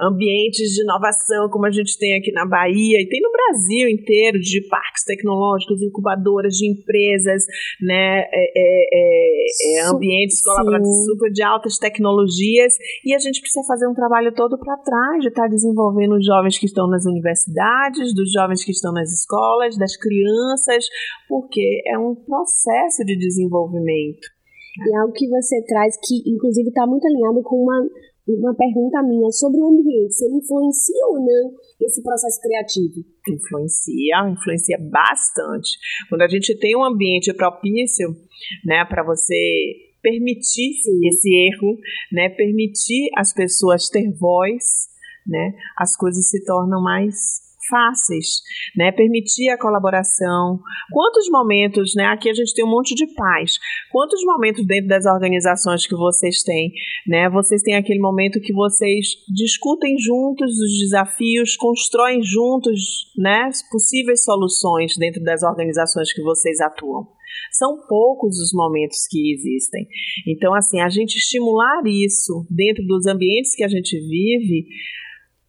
[SPEAKER 2] ambientes de inovação como a gente tem aqui na Bahia e tem no Brasil inteiro de parques tecnológicos, incubadoras de empresas, né? É, é, é, é, ambientes colaborativos super de altas tecnologias e a gente precisa fazer um trabalho todo para trás de estar tá desenvolvendo os jovens que estão nas universidades, dos jovens que estão nas escolas, das crianças, porque é um processo de desenvolvimento.
[SPEAKER 1] E é algo que você traz que, inclusive, está muito alinhado com uma, uma pergunta minha sobre o ambiente, se ele influencia ou não esse processo criativo.
[SPEAKER 2] Influencia, influencia bastante. Quando a gente tem um ambiente propício, né, para você permitir Sim. esse erro, né, permitir as pessoas ter voz, né, as coisas se tornam mais fáceis, né? Permitir a colaboração. Quantos momentos, né? Aqui a gente tem um monte de paz. Quantos momentos dentro das organizações que vocês têm, né? Vocês têm aquele momento que vocês discutem juntos os desafios, constroem juntos, né? Possíveis soluções dentro das organizações que vocês atuam. São poucos os momentos que existem. Então, assim, a gente estimular isso dentro dos ambientes que a gente vive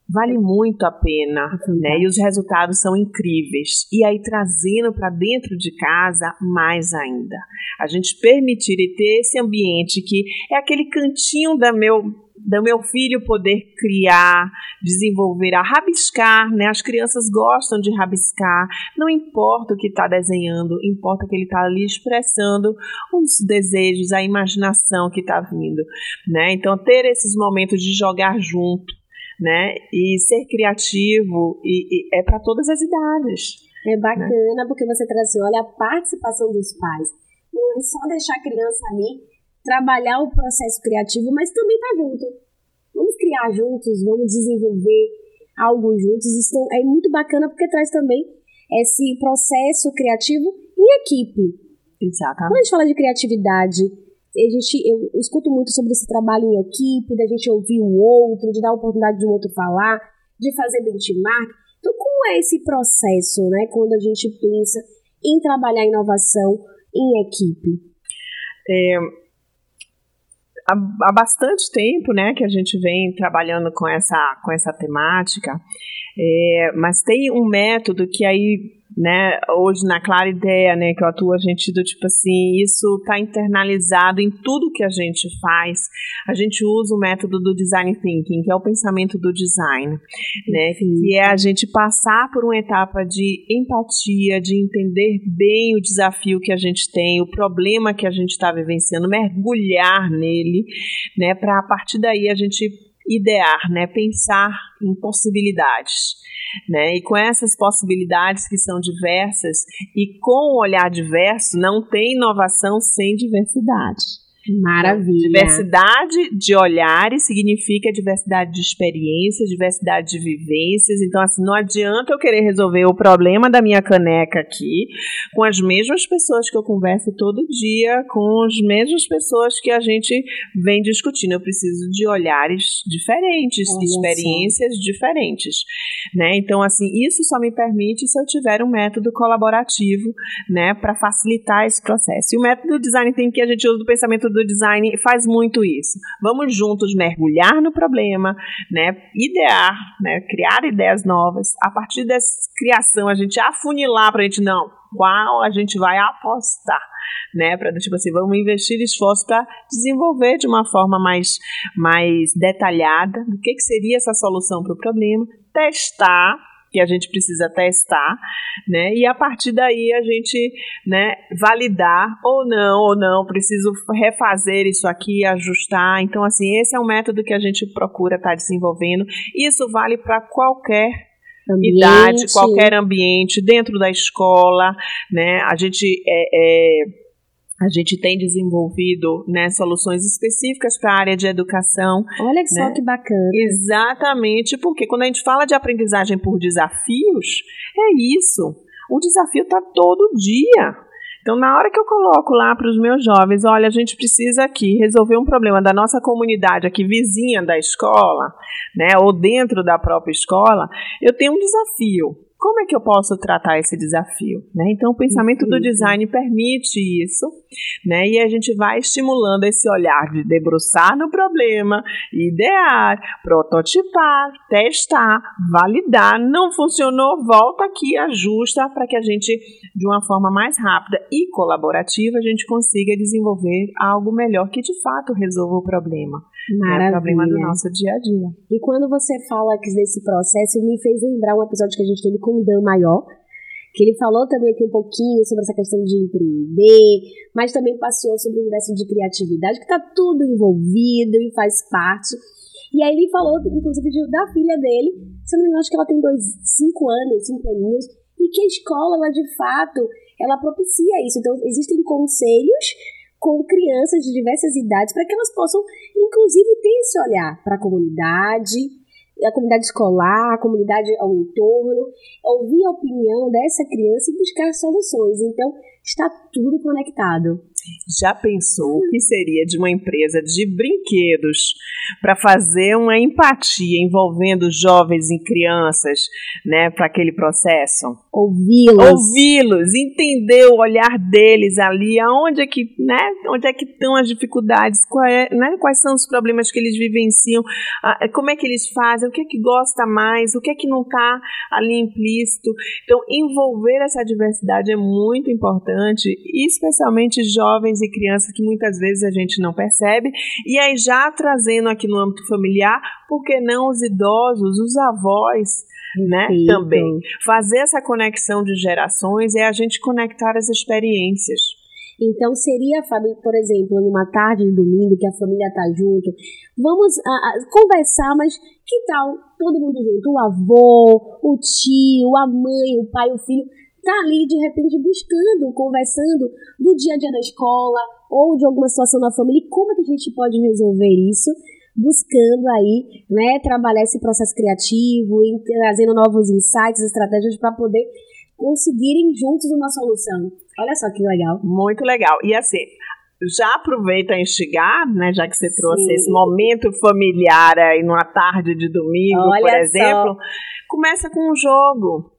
[SPEAKER 2] vale muito a pena, né? E os resultados são incríveis. E aí trazendo para dentro de casa mais ainda. A gente permitir e ter esse ambiente que é aquele cantinho da meu do meu filho poder criar, desenvolver, a rabiscar, né? As crianças gostam de rabiscar, não importa o que está desenhando, importa que ele está ali expressando os desejos, a imaginação que está vindo, né? Então ter esses momentos de jogar junto, né? E ser criativo e, e é para todas as idades.
[SPEAKER 1] É bacana né? porque você traz assim, olha a participação dos pais. Não é só deixar a criança ali trabalhar o processo criativo, mas também tá junto. Vamos criar juntos, vamos desenvolver algo juntos. Isso é muito bacana porque traz também esse processo criativo em equipe.
[SPEAKER 2] Exatamente.
[SPEAKER 1] Quando a gente fala de criatividade, a gente, eu, escuto muito sobre esse trabalho em equipe, da gente ouvir o outro, de dar a oportunidade de um outro falar, de fazer benchmark. Então, como é esse processo, né, quando a gente pensa em trabalhar inovação em equipe?
[SPEAKER 2] É, há, há bastante tempo, né, que a gente vem trabalhando com essa, com essa temática, é, mas tem um método que aí né, hoje na Clara Ideia, né, que eu atuo, a gente do tipo assim, isso está internalizado em tudo que a gente faz. A gente usa o método do design thinking, que é o pensamento do design, né, que é a gente passar por uma etapa de empatia, de entender bem o desafio que a gente tem, o problema que a gente está vivenciando, mergulhar nele, né, para a partir daí a gente idear, né, pensar em possibilidades. Né? E com essas possibilidades que são diversas e com o olhar diverso, não tem inovação sem diversidade.
[SPEAKER 1] Maravilha.
[SPEAKER 2] Diversidade de olhares significa diversidade de experiências, diversidade de vivências. Então, assim, não adianta eu querer resolver o problema da minha caneca aqui com as mesmas pessoas que eu converso todo dia, com as mesmas pessoas que a gente vem discutindo. Eu preciso de olhares diferentes, Olha experiências assim. diferentes. Né? Então, assim, isso só me permite se eu tiver um método colaborativo né, para facilitar esse processo. E o método design tem que a gente usa do pensamento do design faz muito isso. Vamos juntos mergulhar no problema, né? Idear, né? Criar ideias novas. A partir dessa criação, a gente afunilar para a gente, não, qual a gente vai apostar, né? Para tipo assim, vamos investir esforço para desenvolver de uma forma mais, mais detalhada o que, que seria essa solução para o problema, testar que a gente precisa testar, né? E a partir daí a gente, né, validar ou não, ou não, preciso refazer isso aqui, ajustar. Então, assim, esse é um método que a gente procura estar tá desenvolvendo. Isso vale para qualquer Ambiente. idade, qualquer ambiente, dentro da escola, né? A gente é, é a gente tem desenvolvido né, soluções específicas para a área de educação.
[SPEAKER 1] Olha só né? que bacana.
[SPEAKER 2] Exatamente, porque quando a gente fala de aprendizagem por desafios, é isso. O desafio está todo dia. Então, na hora que eu coloco lá para os meus jovens, olha, a gente precisa aqui resolver um problema da nossa comunidade aqui vizinha da escola, né, ou dentro da própria escola, eu tenho um desafio. Como é que eu posso tratar esse desafio? Né? Então, o pensamento do design permite isso, né? e a gente vai estimulando esse olhar de debruçar no problema, idear, prototipar, testar, validar. Não funcionou, volta aqui, ajusta para que a gente, de uma forma mais rápida e colaborativa, a gente consiga desenvolver algo melhor que de fato resolva o problema. Maravilha. É o problema do nosso dia a dia.
[SPEAKER 1] E quando você fala desse processo, me fez lembrar um episódio que a gente teve com o Dan Maior, que ele falou também aqui um pouquinho sobre essa questão de empreender, mas também passeou sobre o universo de criatividade, que está tudo envolvido e faz parte. E aí ele falou, inclusive, da filha dele, se não me engano, acho que ela tem dois, cinco anos, cinco aninhos, e que a escola, ela de fato, ela propicia isso. Então, existem conselhos com crianças de diversas idades para que elas possam, inclusive, ter esse olhar para a comunidade, a comunidade escolar, a comunidade ao entorno, ouvir a opinião dessa criança e buscar soluções. Então, está tudo conectado.
[SPEAKER 2] Já pensou o que seria de uma empresa de brinquedos para fazer uma empatia envolvendo jovens e crianças, né, para aquele processo?
[SPEAKER 1] Ouvi-los.
[SPEAKER 2] Ouvi-los, entender o olhar deles ali, aonde é que, né, onde é que estão as dificuldades, é, né, quais são os problemas que eles vivenciam, como é que eles fazem, o que é que gosta mais, o que é que não está ali implícito. Então, envolver essa diversidade é muito importante, especialmente jovens jovens e crianças que muitas vezes a gente não percebe. E aí, já trazendo aqui no âmbito familiar, por que não os idosos, os avós? Né, também. Fazer essa conexão de gerações é a gente conectar as experiências.
[SPEAKER 1] Então seria, Fábio, por exemplo, numa tarde de domingo que a família tá junto, vamos a, a, conversar, mas que tal todo mundo junto? O avô, o tio, a mãe, o pai, o filho tá ali de repente buscando, conversando do dia a dia da escola ou de alguma situação na família e como é que a gente pode resolver isso, buscando aí, né, trabalhar esse processo criativo, trazendo novos insights, estratégias para poder conseguirem juntos uma solução. Olha só que legal.
[SPEAKER 2] Muito legal. E assim, já aproveita a instigar, né, já que você trouxe Sim. esse momento familiar aí numa tarde de domingo, Olha por exemplo, só. começa com um jogo.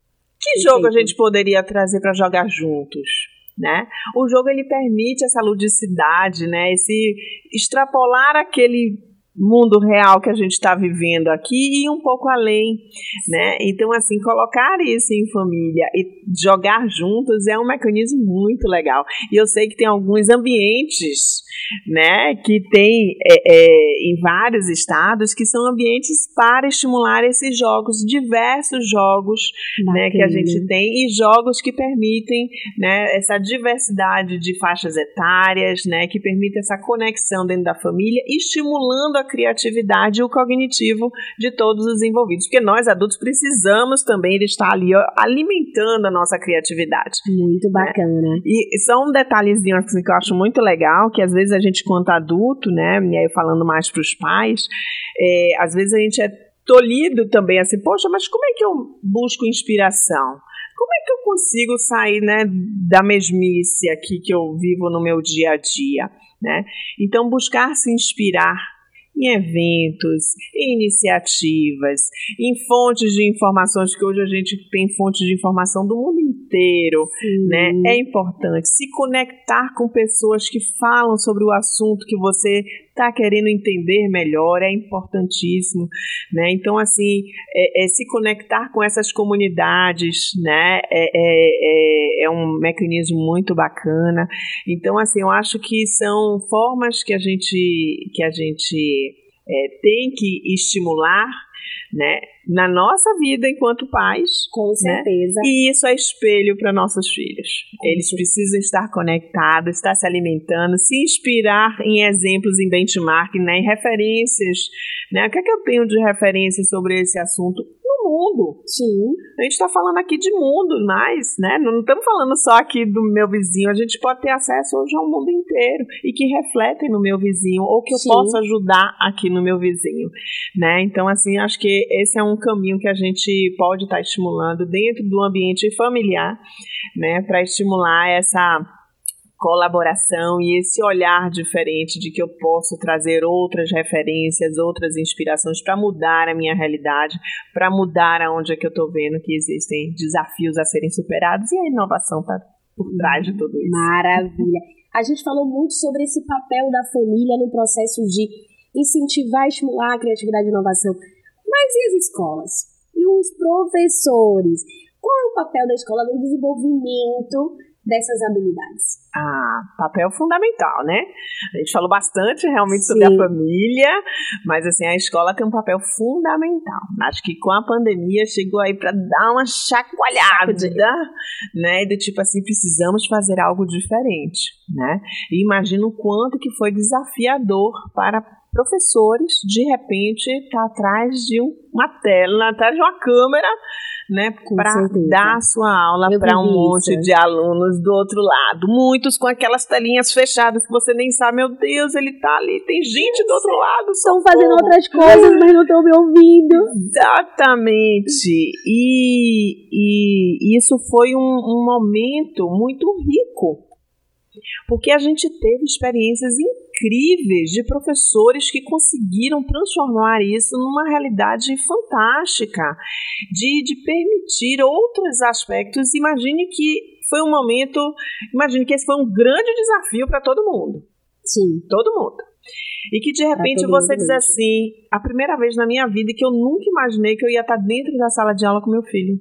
[SPEAKER 2] Que jogo a gente poderia trazer para jogar juntos? Né? O jogo ele permite essa ludicidade, né? Esse extrapolar aquele mundo real que a gente está vivendo aqui e um pouco além, né? Então, assim, colocar isso em família e jogar juntos é um mecanismo muito legal. E eu sei que tem alguns ambientes, né, que tem é, é, em vários estados que são ambientes para estimular esses jogos, diversos jogos, né, que a gente tem e jogos que permitem, né, essa diversidade de faixas etárias, né, que permite essa conexão dentro da família, estimulando a criatividade e o cognitivo de todos os envolvidos, porque nós adultos precisamos também estar ali ó, alimentando a nossa criatividade.
[SPEAKER 1] Muito né? bacana.
[SPEAKER 2] Né? E só um detalhezinho assim, que eu acho muito legal, que às vezes a gente quanto adulto, né, e aí falando mais para os pais, é, às vezes a gente é tolhido também assim, poxa, mas como é que eu busco inspiração? Como é que eu consigo sair, né, da mesmice aqui que eu vivo no meu dia a dia, né? Então buscar se inspirar em eventos, em iniciativas, em fontes de informações, que hoje a gente tem fontes de informação do mundo inteiro, Sim. né? É importante se conectar com pessoas que falam sobre o assunto que você está querendo entender melhor, é importantíssimo, né? Então, assim, é, é se conectar com essas comunidades, né? É, é, é, é um mecanismo muito bacana. Então, assim, eu acho que são formas que a gente, que a gente é, tem que estimular né, na nossa vida enquanto pais.
[SPEAKER 1] Com né? certeza.
[SPEAKER 2] Né? E isso é espelho para nossos filhos. Eles precisam estar conectados, estar se alimentando, se inspirar em exemplos, em benchmark, né, em referências. Né? O que é que eu tenho de referência sobre esse assunto? mundo.
[SPEAKER 1] Sim.
[SPEAKER 2] A gente está falando aqui de mundo, mas, né? Não estamos falando só aqui do meu vizinho. A gente pode ter acesso hoje ao mundo inteiro e que refletem no meu vizinho ou que eu Sim. possa ajudar aqui no meu vizinho, né? Então, assim, acho que esse é um caminho que a gente pode estar tá estimulando dentro do ambiente familiar, né? Para estimular essa colaboração e esse olhar diferente de que eu posso trazer outras referências, outras inspirações para mudar a minha realidade, para mudar aonde é que eu estou vendo que existem desafios a serem superados e a inovação está por trás de tudo isso.
[SPEAKER 1] Maravilha. A gente falou muito sobre esse papel da família no processo de incentivar, estimular a criatividade e inovação. Mas e as escolas? E os professores? Qual é o papel da escola no desenvolvimento dessas habilidades?
[SPEAKER 2] Ah, papel fundamental, né? A gente falou bastante realmente Sim. sobre a família, mas assim, a escola tem um papel fundamental. Acho que com a pandemia chegou aí para dar uma chacoalhada, né? Do tipo assim, precisamos fazer algo diferente, né? E imagina o quanto que foi desafiador para professores, de repente, estar tá atrás de uma tela, atrás de uma câmera né, para dar sua aula para um monte de alunos do outro lado. Muitos com aquelas telinhas fechadas que você nem sabe, meu Deus, ele tá ali, tem gente do outro lado.
[SPEAKER 1] Estão fazendo outras coisas, mas não estão me ouvindo.
[SPEAKER 2] Exatamente. E, e isso foi um, um momento muito rico porque a gente teve experiências incríveis de professores que conseguiram transformar isso numa realidade fantástica, de, de permitir outros aspectos. Imagine que foi um momento, imagine que esse foi um grande desafio para todo mundo.
[SPEAKER 1] Sim.
[SPEAKER 2] Todo mundo. E que de repente você diz assim, a primeira vez na minha vida que eu nunca imaginei que eu ia estar dentro da sala de aula com meu filho.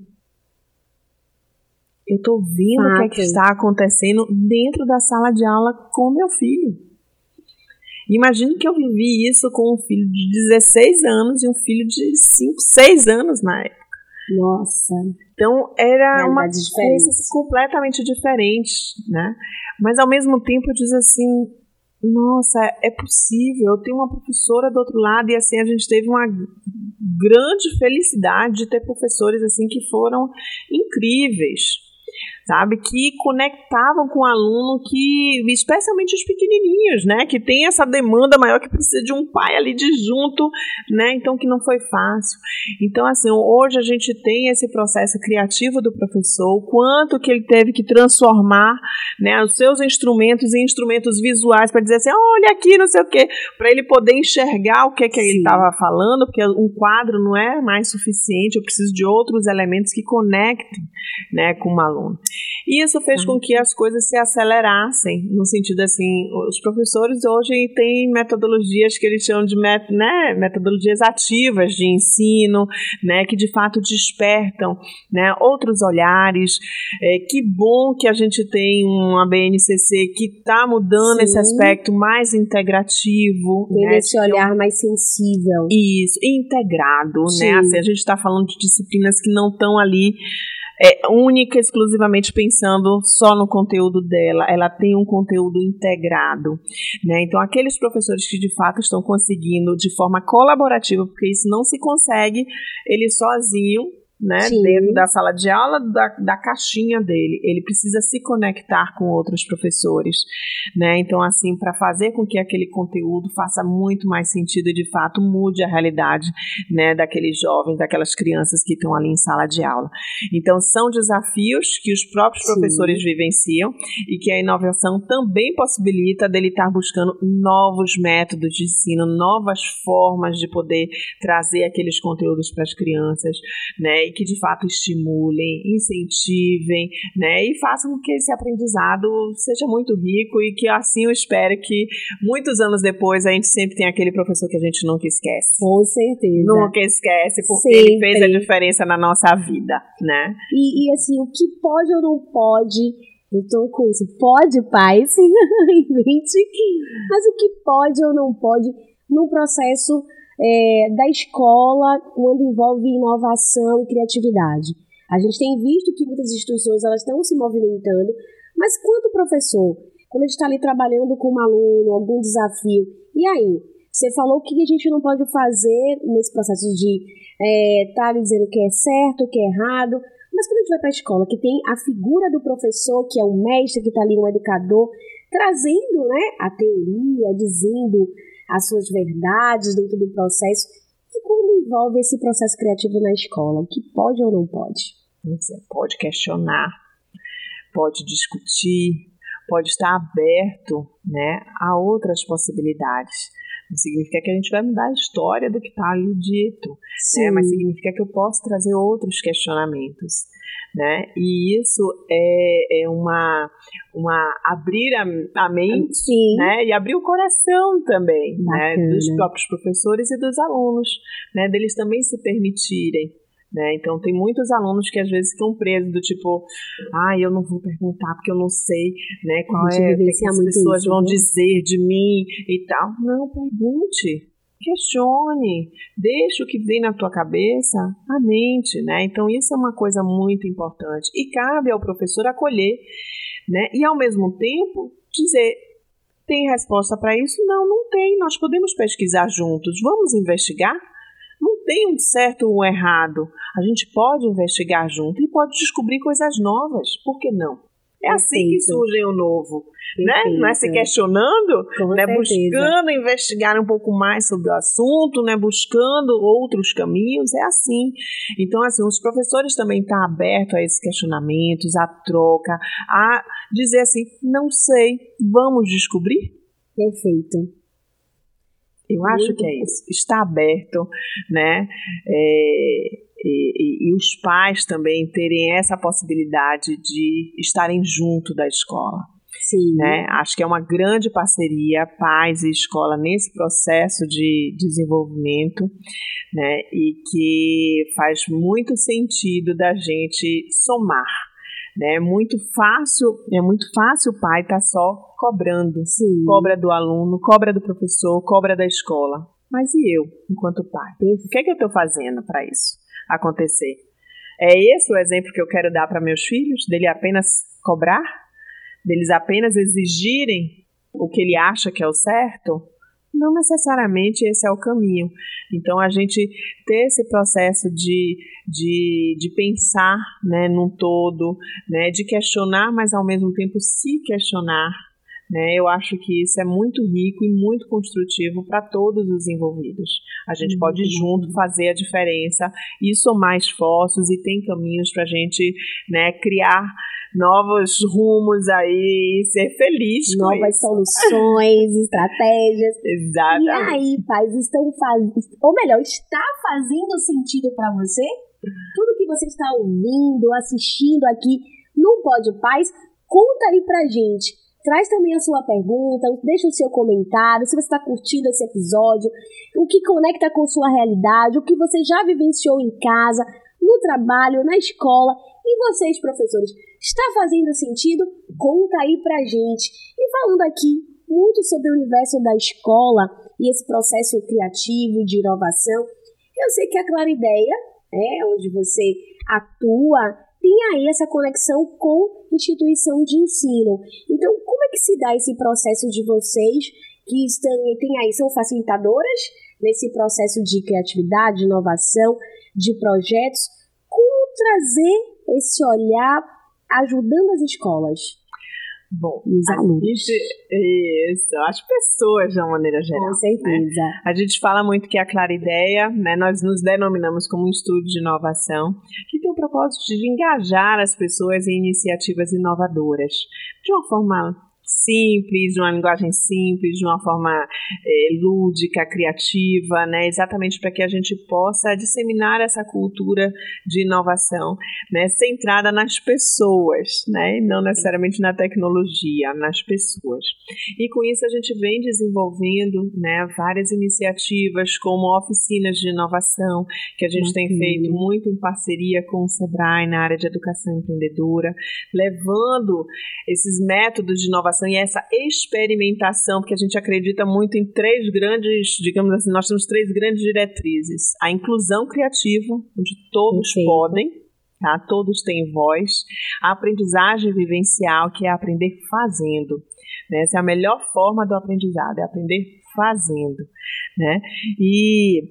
[SPEAKER 2] Eu estou vendo o que, é que está acontecendo dentro da sala de aula com meu filho. Imagine que eu vivi isso com um filho de 16 anos e um filho de 5, 6 anos na época.
[SPEAKER 1] Nossa.
[SPEAKER 2] Então era uma coisa completamente diferente, né? Mas ao mesmo tempo eu diz assim, nossa, é possível. Eu tenho uma professora do outro lado e assim a gente teve uma grande felicidade de ter professores assim que foram incríveis sabe? Que conectavam com o aluno, que especialmente os pequenininhos, né? Que tem essa demanda maior que precisa de um pai ali de junto, né? Então que não foi fácil. Então assim, hoje a gente tem esse processo criativo do professor, o quanto que ele teve que transformar, né, os seus instrumentos em instrumentos visuais para dizer assim, olha aqui, não sei o quê, para ele poder enxergar o que que ele estava falando, porque um quadro não é mais suficiente, eu preciso de outros elementos que conectem, né, com o aluno. E isso fez com que as coisas se acelerassem, no sentido assim, os professores hoje têm metodologias que eles chamam de met, né, metodologias ativas de ensino, né, que de fato despertam né, outros olhares. É, que bom que a gente tem uma BNCC que está mudando Sim. esse aspecto mais integrativo.
[SPEAKER 1] Tem né, esse olhar mais sensível.
[SPEAKER 2] Isso, integrado? Sim. né? Assim, a gente está falando de disciplinas que não estão ali é única exclusivamente pensando só no conteúdo dela, ela tem um conteúdo integrado, né? Então aqueles professores que de fato estão conseguindo de forma colaborativa, porque isso não se consegue ele sozinho, né, Sim. dentro da sala de aula, da, da caixinha dele. Ele precisa se conectar com outros professores, né? Então, assim, para fazer com que aquele conteúdo faça muito mais sentido e de fato mude a realidade, né, daqueles jovens, daquelas crianças que estão ali em sala de aula. Então, são desafios que os próprios Sim. professores vivenciam e que a inovação também possibilita dele estar buscando novos métodos de ensino, novas formas de poder trazer aqueles conteúdos para as crianças, né? Que de fato estimulem, incentivem, né, e façam com que esse aprendizado seja muito rico e que assim eu espero que muitos anos depois a gente sempre tenha aquele professor que a gente nunca esquece.
[SPEAKER 1] Com certeza.
[SPEAKER 2] Nunca esquece, porque sempre. ele fez a diferença na nossa vida, né?
[SPEAKER 1] E, e assim, o que pode ou não pode eu tô com isso. Pode, paz, em mente. Mas o que pode ou não pode no processo é, da escola quando envolve inovação e criatividade. A gente tem visto que muitas instituições elas estão se movimentando, mas quanto professor, quando a gente está ali trabalhando com um aluno, algum desafio, e aí? Você falou o que a gente não pode fazer nesse processo de estar é, tá dizendo o que é certo, o que é errado, mas quando a gente vai para a escola, que tem a figura do professor, que é o mestre, que está ali, um educador, trazendo né, a teoria, dizendo as suas verdades dentro do processo. E quando envolve esse processo criativo na escola, o que pode ou não pode?
[SPEAKER 2] Pois é, pode questionar, pode discutir, pode estar aberto né, a outras possibilidades. Não significa que a gente vai mudar a história do que está ali dito, né, mas significa que eu posso trazer outros questionamentos né? E isso é, é uma, uma abrir a, a mente,
[SPEAKER 1] Sim.
[SPEAKER 2] né? E abrir o coração também, né? Dos próprios professores e dos alunos, né? Deles também se permitirem. Né? Então tem muitos alunos que às vezes ficam presos do tipo, ah, eu não vou perguntar porque eu não sei, né, qual é, o que, as pessoas isso, vão né? dizer de mim e tal. Não, pergunte, Questione, deixe o que vem na tua cabeça a mente, né? Então isso é uma coisa muito importante e cabe ao professor acolher, né? E ao mesmo tempo dizer tem resposta para isso? Não, não tem. Nós podemos pesquisar juntos. Vamos investigar? Não tem um certo ou um errado. A gente pode investigar junto e pode descobrir coisas novas. Por que não? É assim que surge o novo, né? Não é se questionando,
[SPEAKER 1] Com
[SPEAKER 2] né?
[SPEAKER 1] certeza.
[SPEAKER 2] Buscando investigar um pouco mais sobre o assunto, né? Buscando outros caminhos, é assim. Então, assim, os professores também estão abertos a esses questionamentos, a troca, a dizer assim, não sei, vamos descobrir?
[SPEAKER 1] Perfeito.
[SPEAKER 2] Eu acho
[SPEAKER 1] Muito
[SPEAKER 2] que é isso. Está aberto, né? É, e, e, e os pais também terem essa possibilidade de estarem junto da escola.
[SPEAKER 1] Sim.
[SPEAKER 2] Né? Acho que é uma grande parceria, pais e escola, nesse processo de desenvolvimento, né? e que faz muito sentido da gente somar. Né? É muito fácil, é muito fácil o pai estar tá só cobrando.
[SPEAKER 1] Sim.
[SPEAKER 2] Cobra do aluno, cobra do professor, cobra da escola. Mas e eu, enquanto pai? O que é que eu estou fazendo para isso acontecer? É esse o exemplo que eu quero dar para meus filhos? Dele apenas cobrar? Deles apenas exigirem o que ele acha que é o certo? Não necessariamente esse é o caminho. Então, a gente ter esse processo de, de, de pensar né, num todo, né, de questionar, mas ao mesmo tempo se questionar, né? Eu acho que isso é muito rico e muito construtivo para todos os envolvidos. A gente uhum. pode junto fazer a diferença e somar esforços e tem caminhos para a gente né, criar novos rumos aí e ser feliz com
[SPEAKER 1] Novas
[SPEAKER 2] isso.
[SPEAKER 1] soluções, estratégias.
[SPEAKER 2] Exatamente.
[SPEAKER 1] E aí, pais, estão fazendo, ou melhor, está fazendo sentido para você? Tudo que você está ouvindo, assistindo aqui no Pode Paz, conta aí pra gente. Traz também a sua pergunta, deixa o seu comentário, se você está curtindo esse episódio, o que conecta com sua realidade, o que você já vivenciou em casa, no trabalho, na escola. E vocês, professores, está fazendo sentido? Conta aí pra gente. E falando aqui muito sobre o universo da escola e esse processo criativo de inovação, eu sei que a Clara Ideia, é, onde você atua, tem aí essa conexão com instituição de ensino. Então, que se dá esse processo de vocês que estão, tem aí, são facilitadoras nesse processo de criatividade, de inovação, de projetos? Como trazer esse olhar ajudando as escolas?
[SPEAKER 2] Bom,
[SPEAKER 1] os alunos.
[SPEAKER 2] Gente, isso, as pessoas de uma maneira geral.
[SPEAKER 1] Com certeza.
[SPEAKER 2] Né? A gente fala muito que a Clara Ideia, né, nós nos denominamos como um estudo de inovação, que tem o propósito de engajar as pessoas em iniciativas inovadoras, de uma forma simples, de uma linguagem simples, de uma forma é, lúdica, criativa, né? exatamente para que a gente possa disseminar essa cultura de inovação, né? centrada nas pessoas, né? não necessariamente na tecnologia, nas pessoas. E com isso a gente vem desenvolvendo né, várias iniciativas, como oficinas de inovação, que a gente tem feito muito em parceria com o SEBRAE na área de educação empreendedora, levando esses métodos de inovação e essa experimentação, porque a gente acredita muito em três grandes, digamos assim, nós temos três grandes diretrizes: a inclusão criativa, onde todos Perfeito. podem, tá? Todos têm voz, a aprendizagem vivencial, que é aprender fazendo. Né? Essa é a melhor forma do aprendizado, é aprender fazendo, né? E,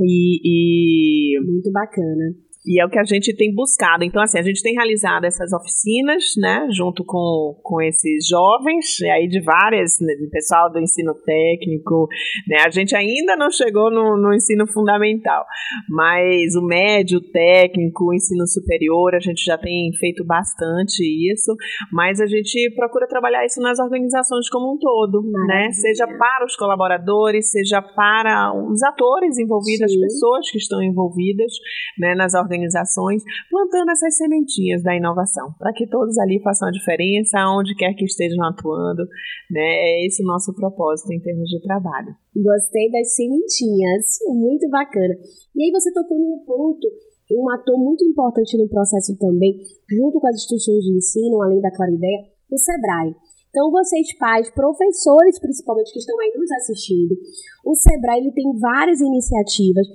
[SPEAKER 2] e,
[SPEAKER 1] e... muito bacana.
[SPEAKER 2] E é o que a gente tem buscado. Então, assim, a gente tem realizado essas oficinas, né, junto com, com esses jovens, aí de várias, né, pessoal do ensino técnico, né, a gente ainda não chegou no, no ensino fundamental, mas o médio, técnico, o ensino superior, a gente já tem feito bastante isso, mas a gente procura trabalhar isso nas organizações como um todo, né, seja para os colaboradores, seja para os atores envolvidos, Sim. as pessoas que estão envolvidas, né, nas organizações organizações, plantando essas sementinhas da inovação, para que todos ali façam a diferença, onde quer que estejam atuando. Né? É esse o nosso propósito em termos de trabalho.
[SPEAKER 1] Gostei das sementinhas, muito bacana. E aí você tocou em um ponto, um ator muito importante no processo também, junto com as instituições de ensino, além da Clarideia, o SEBRAE. Então, vocês pais, professores principalmente que estão aí nos assistindo, o Sebrae ele tem várias iniciativas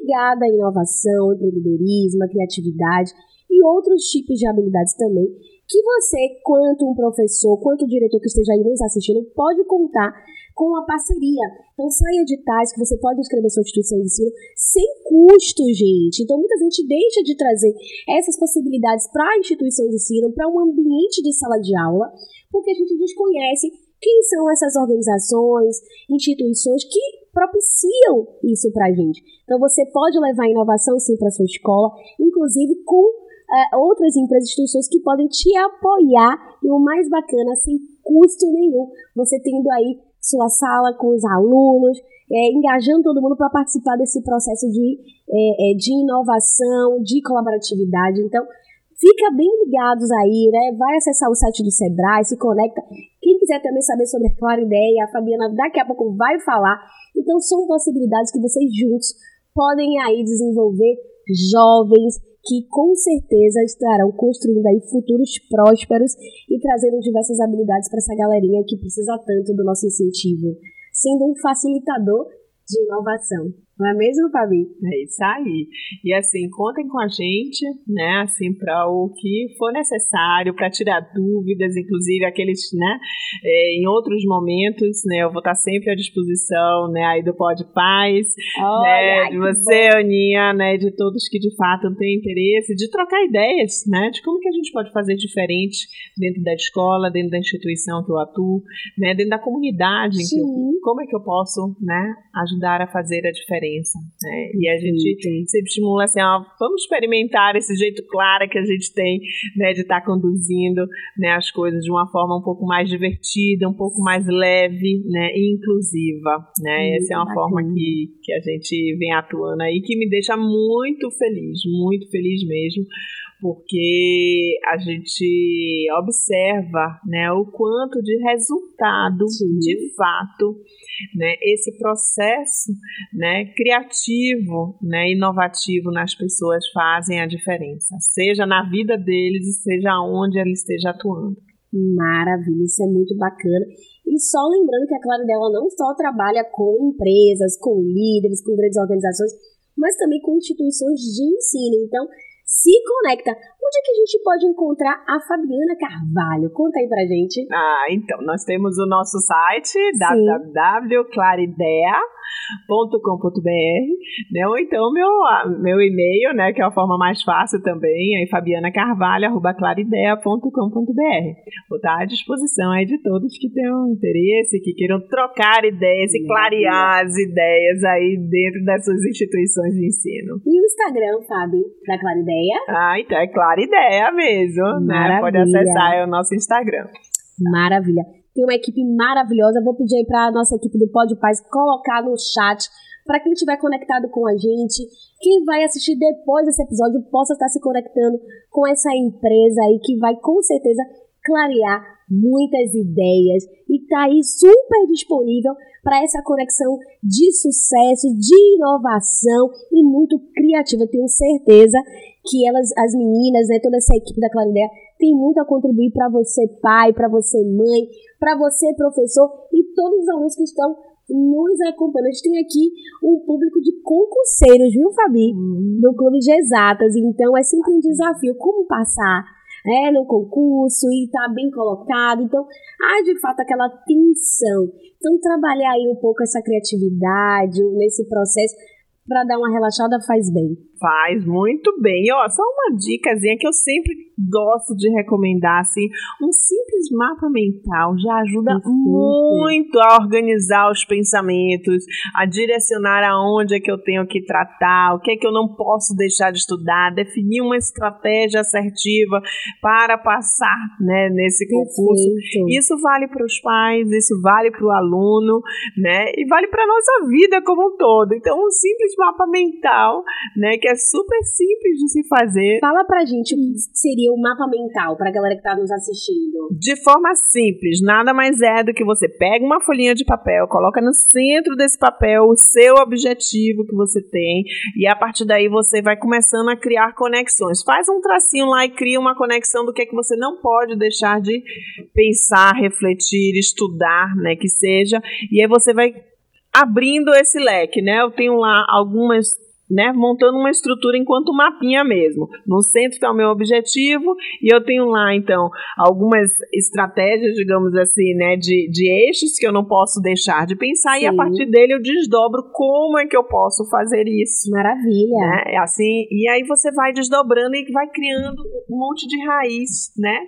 [SPEAKER 1] ligadas à inovação, empreendedorismo, à criatividade e outros tipos de habilidades também que você, quanto um professor, quanto um diretor que esteja aí nos assistindo, pode contar com a parceria. Então, saia editais que você pode inscrever sua instituição de ensino sem custo, gente. Então, muita gente deixa de trazer essas possibilidades para a instituição de ensino, para um ambiente de sala de aula, porque a gente desconhece quem são essas organizações, instituições que propiciam isso para a gente. Então, você pode levar inovação sim para sua escola, inclusive com é, outras empresas, instituições que podem te apoiar e o mais bacana, sem custo nenhum, você tendo aí sua sala com os alunos, é, engajando todo mundo para participar desse processo de, é, é, de inovação, de colaboratividade. Então, fica bem ligados aí, né? Vai acessar o site do Sebrae, se conecta. Quem quiser também saber sobre a Clara Ideia, a Fabiana daqui a pouco vai falar. Então, são possibilidades que vocês juntos podem aí desenvolver jovens que com certeza estarão construindo aí futuros prósperos e trazendo diversas habilidades para essa galerinha que precisa tanto do nosso incentivo, sendo um facilitador de inovação. Não é mesmo, Fabi?
[SPEAKER 2] É isso aí. E assim, contem com a gente, né, assim, para o que for necessário, para tirar dúvidas, inclusive aqueles, né, é, em outros momentos, né, eu vou estar sempre à disposição, né, aí do Pode Paz, né, de você, bom. Aninha, né, de todos que de fato têm interesse, de trocar ideias, né, de como que a gente pode fazer diferente dentro da escola, dentro da instituição que eu atuo, né, dentro da comunidade, em que eu, como é que eu posso, né, ajudar a fazer a diferença diferença. Né? E a gente sim, sim. sempre estimula assim, ó, vamos experimentar esse jeito claro que a gente tem né, de estar tá conduzindo né, as coisas de uma forma um pouco mais divertida, um pouco mais leve né, e inclusiva. Né? Essa é uma bacana. forma que, que a gente vem atuando aí, que me deixa muito feliz, muito feliz mesmo porque a gente observa né, o quanto de resultado, Sim. de fato, né, esse processo né, criativo, né, inovativo nas pessoas fazem a diferença, seja na vida deles e seja onde ela esteja atuando.
[SPEAKER 1] Maravilha, isso é muito bacana. E só lembrando que a Clara dela não só trabalha com empresas, com líderes, com grandes organizações, mas também com instituições de ensino. Então, se conecta. Onde é que a gente pode encontrar a Fabiana Carvalho? Conta aí pra gente.
[SPEAKER 2] Ah, então, nós temos o nosso site, www.claridea.com fabianacarvalho.com.br, né? Ou então meu, meu e-mail, né? Que é a forma mais fácil também, é fabianacarvalho.clarideia.com.br. Vou estar à disposição aí de todos que tenham interesse, que queiram trocar ideias e clarear as ideias aí dentro das suas instituições de ensino.
[SPEAKER 1] E o Instagram, Fábio, da Clarideia?
[SPEAKER 2] Ah, então é Clarideia mesmo, Maravilha. né? Pode acessar o nosso Instagram.
[SPEAKER 1] Maravilha tem uma equipe maravilhosa. Vou pedir aí para a nossa equipe do Pode Paz colocar no chat para quem estiver conectado com a gente, quem vai assistir depois desse episódio possa estar se conectando com essa empresa aí que vai com certeza clarear muitas ideias e tá aí super disponível para essa conexão de sucesso, de inovação e muito criativa. Tenho certeza que elas, as meninas, né, toda essa equipe da Clarideia tem muito a contribuir para você pai, para você mãe, para você professor e todos os alunos que estão nos acompanhando. A gente tem aqui um público de concurseiros, viu, Fabi? Uhum. Do Clube de Exatas. Então é sempre um desafio como passar é, no concurso e tá bem colocado. Então, há de fato aquela tensão. Então, trabalhar aí um pouco essa criatividade nesse processo para dar uma relaxada faz bem.
[SPEAKER 2] Faz muito bem. E, ó, só uma dicasinha que eu sempre gosto de recomendar, assim, um simples mapa mental já ajuda muito a organizar os pensamentos, a direcionar aonde é que eu tenho que tratar, o que é que eu não posso deixar de estudar, definir uma estratégia assertiva para passar, né, nesse concurso. Isso vale para os pais, isso vale para o aluno, né, e vale para nossa vida como um todo. Então, um simples mapa mental, né, que é super simples de se fazer.
[SPEAKER 1] Fala pra gente o que seria o mapa mental pra galera que tá nos assistindo.
[SPEAKER 2] De forma simples, nada mais é do que você pega uma folhinha de papel, coloca no centro desse papel o seu objetivo que você tem e a partir daí você vai começando a criar conexões. Faz um tracinho lá e cria uma conexão do que é que você não pode deixar de pensar, refletir, estudar, né, que seja, e aí você vai abrindo esse leque, né? Eu tenho lá algumas né, montando uma estrutura enquanto mapinha mesmo. No centro está o meu objetivo e eu tenho lá, então, algumas estratégias, digamos assim, né, de, de eixos que eu não posso deixar de pensar Sim. e a partir dele eu desdobro como é que eu posso fazer isso.
[SPEAKER 1] Maravilha.
[SPEAKER 2] Né? É assim, e aí você vai desdobrando e vai criando um monte de raiz, né,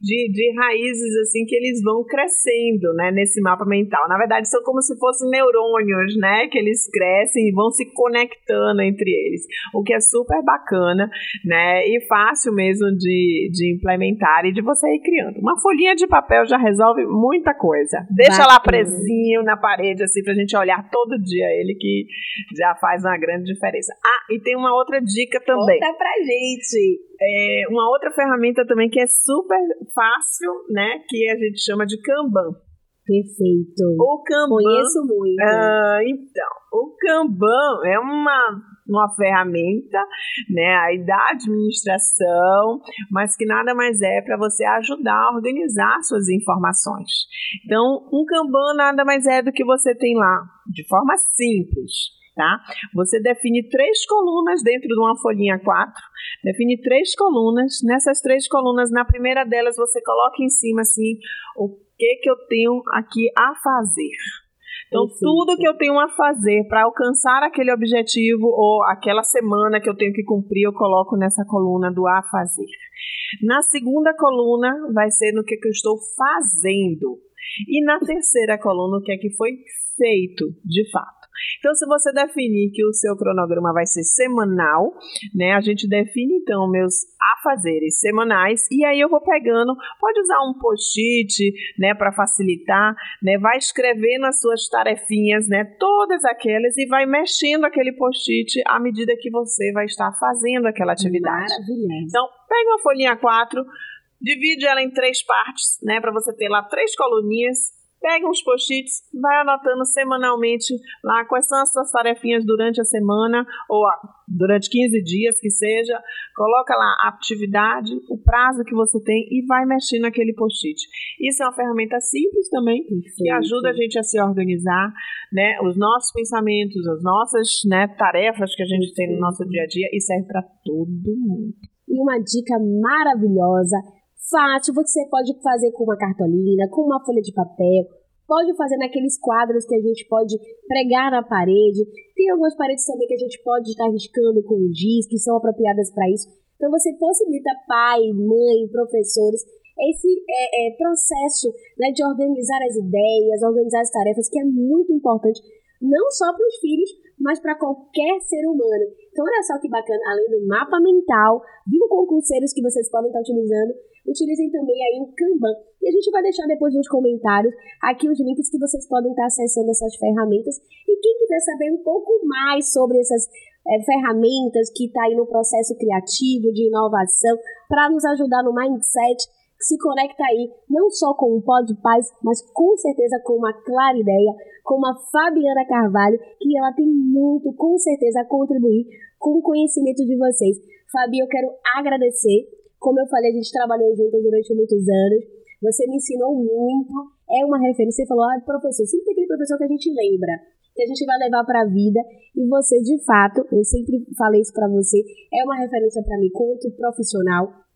[SPEAKER 2] de, de raízes assim que eles vão crescendo, né, nesse mapa mental. Na verdade, são como se fossem neurônios, né, que eles crescem e vão se conectando entre eles, o que é super bacana, né? E fácil mesmo de, de implementar e de você ir criando. Uma folhinha de papel já resolve muita coisa. Deixa bacana. lá presinho na parede, assim, pra gente olhar todo dia ele, que já faz uma grande diferença. Ah, e tem uma outra dica também.
[SPEAKER 1] Conta pra gente.
[SPEAKER 2] É, uma outra ferramenta também que é super fácil, né? Que a gente chama de Kanban.
[SPEAKER 1] Perfeito.
[SPEAKER 2] O Kanban.
[SPEAKER 1] Conheço muito.
[SPEAKER 2] Ah, então, o Kanban é uma uma ferramenta, né, aí da administração, mas que nada mais é para você ajudar a organizar suas informações. Então, um Kanban nada mais é do que você tem lá, de forma simples. Tá? Você define três colunas dentro de uma folhinha 4, define três colunas. Nessas três colunas, na primeira delas, você coloca em cima assim o que que eu tenho aqui a fazer. Então, tudo que eu tenho a fazer para alcançar aquele objetivo ou aquela semana que eu tenho que cumprir, eu coloco nessa coluna do a fazer. Na segunda coluna, vai ser no que, que eu estou fazendo. E na terceira coluna, o que é que foi feito de fato. Então, se você definir que o seu cronograma vai ser semanal, né? A gente define então meus afazeres semanais e aí eu vou pegando, pode usar um post-it, né, para facilitar, né? Vai escrevendo as suas tarefinhas, né, todas aquelas e vai mexendo aquele post-it à medida que você vai estar fazendo aquela atividade.
[SPEAKER 1] Maravilhoso.
[SPEAKER 2] Então, pega uma folhinha 4, divide ela em três partes, né, para você ter lá três coluninhas Pega uns post-its, vai anotando semanalmente lá quais são as suas tarefinhas durante a semana ou durante 15 dias que seja. Coloca lá a atividade, o prazo que você tem e vai mexendo naquele post-it. Isso é uma ferramenta simples também que ajuda a gente a se organizar, né? Os nossos pensamentos, as nossas né, tarefas que a gente tem no nosso dia a dia e serve para todo mundo.
[SPEAKER 1] E uma dica maravilhosa fácil, você pode fazer com uma cartolina, com uma folha de papel, pode fazer naqueles quadros que a gente pode pregar na parede. Tem algumas paredes também que a gente pode estar riscando com giz, que são apropriadas para isso. Então você possibilita pai, mãe, professores esse é, é, processo né, de organizar as ideias, organizar as tarefas, que é muito importante, não só para os filhos, mas para qualquer ser humano. Então, olha só que bacana, além do mapa mental, viu concurseiros que vocês podem estar utilizando, utilizem também aí o Kanban. E a gente vai deixar depois nos comentários aqui os links que vocês podem estar acessando essas ferramentas. E quem quiser saber um pouco mais sobre essas é, ferramentas que está aí no processo criativo de inovação para nos ajudar no mindset, se conecta aí não só com o Pod Paz, mas com certeza com uma clara ideia, com a Fabiana Carvalho, que ela tem muito, com certeza, a contribuir com o conhecimento de vocês. Fabi, eu quero agradecer como eu falei, a gente trabalhou juntas durante muitos anos. Você me ensinou muito, é uma referência. Você falou, ah, professor, sempre tem aquele professor que a gente lembra, que a gente vai levar para a vida. E você, de fato, eu sempre falei isso para você, é uma referência para mim quanto profissional.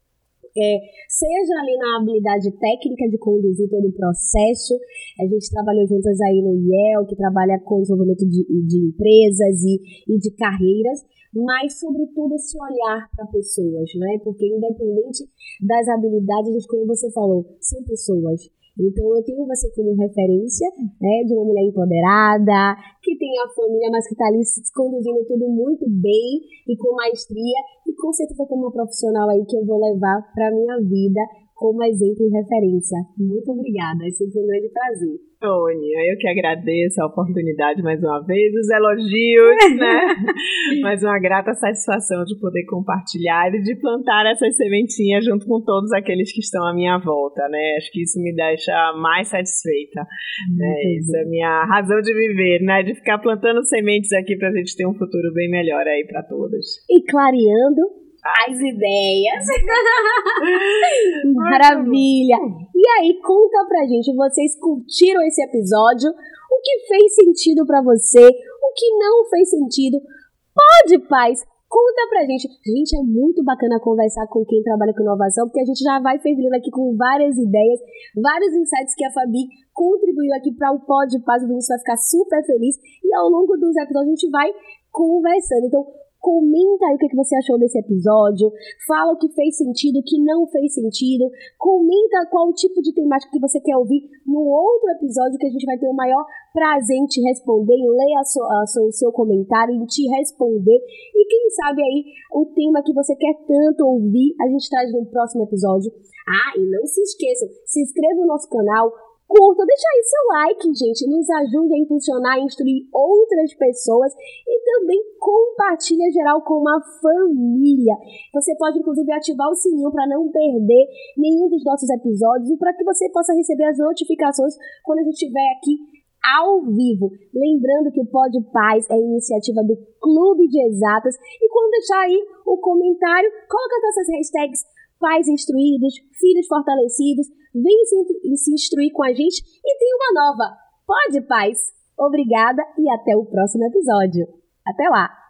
[SPEAKER 1] É, seja ali na habilidade técnica de conduzir todo o processo. A gente trabalhou juntas aí no IEL, que trabalha com desenvolvimento de, de empresas e, e de carreiras, mas sobretudo esse olhar para pessoas, né? Porque independente das habilidades, como você falou, são pessoas. Então eu tenho você como referência, né, de uma mulher empoderada, que tem a família, mas que está ali conduzindo tudo muito bem e com maestria, e com certeza como uma profissional aí que eu vou levar para minha vida como exemplo e referência. Muito obrigada, é sempre um grande prazer.
[SPEAKER 2] Tony, eu que agradeço a oportunidade mais uma vez, os elogios, né? mais uma grata satisfação de poder compartilhar e de plantar essas sementinhas junto com todos aqueles que estão à minha volta, né? Acho que isso me deixa mais satisfeita. Né? Isso é a minha razão de viver, né? De ficar plantando sementes aqui para a gente ter um futuro bem melhor aí para todos.
[SPEAKER 1] E clareando as ideias. Maravilha! E aí, conta pra gente, vocês curtiram esse episódio? O que fez sentido para você? O que não fez sentido? Pode, paz! Conta pra gente. Gente, é muito bacana conversar com quem trabalha com inovação, porque a gente já vai fervilhando aqui com várias ideias, vários insights que a Fabi contribuiu aqui para o Pod Paz. O Vinícius vai ficar super feliz. E ao longo dos episódios a gente vai conversando. Então, Comenta aí o que você achou desse episódio. Fala o que fez sentido, o que não fez sentido. Comenta qual tipo de temática que você quer ouvir no outro episódio que a gente vai ter o maior prazer em te responder, em ler a sua, a sua, o seu comentário, em te responder. E quem sabe aí o tema que você quer tanto ouvir, a gente traz no próximo episódio. Ah, e não se esqueçam, se inscreva no nosso canal, curta, deixa aí seu like, gente, nos ajude a impulsionar e instruir outras pessoas e também compartilha geral com uma família. Você pode inclusive ativar o sininho para não perder nenhum dos nossos episódios e para que você possa receber as notificações quando a gente estiver aqui ao vivo. Lembrando que o Pod Paz é iniciativa do Clube de Exatas e quando deixar aí o comentário, coloca as nossas hashtags pais instruídos, filhos fortalecidos, vem se, se instruir com a gente e tem uma nova. Pode, pais! Obrigada e até o próximo episódio. Até lá!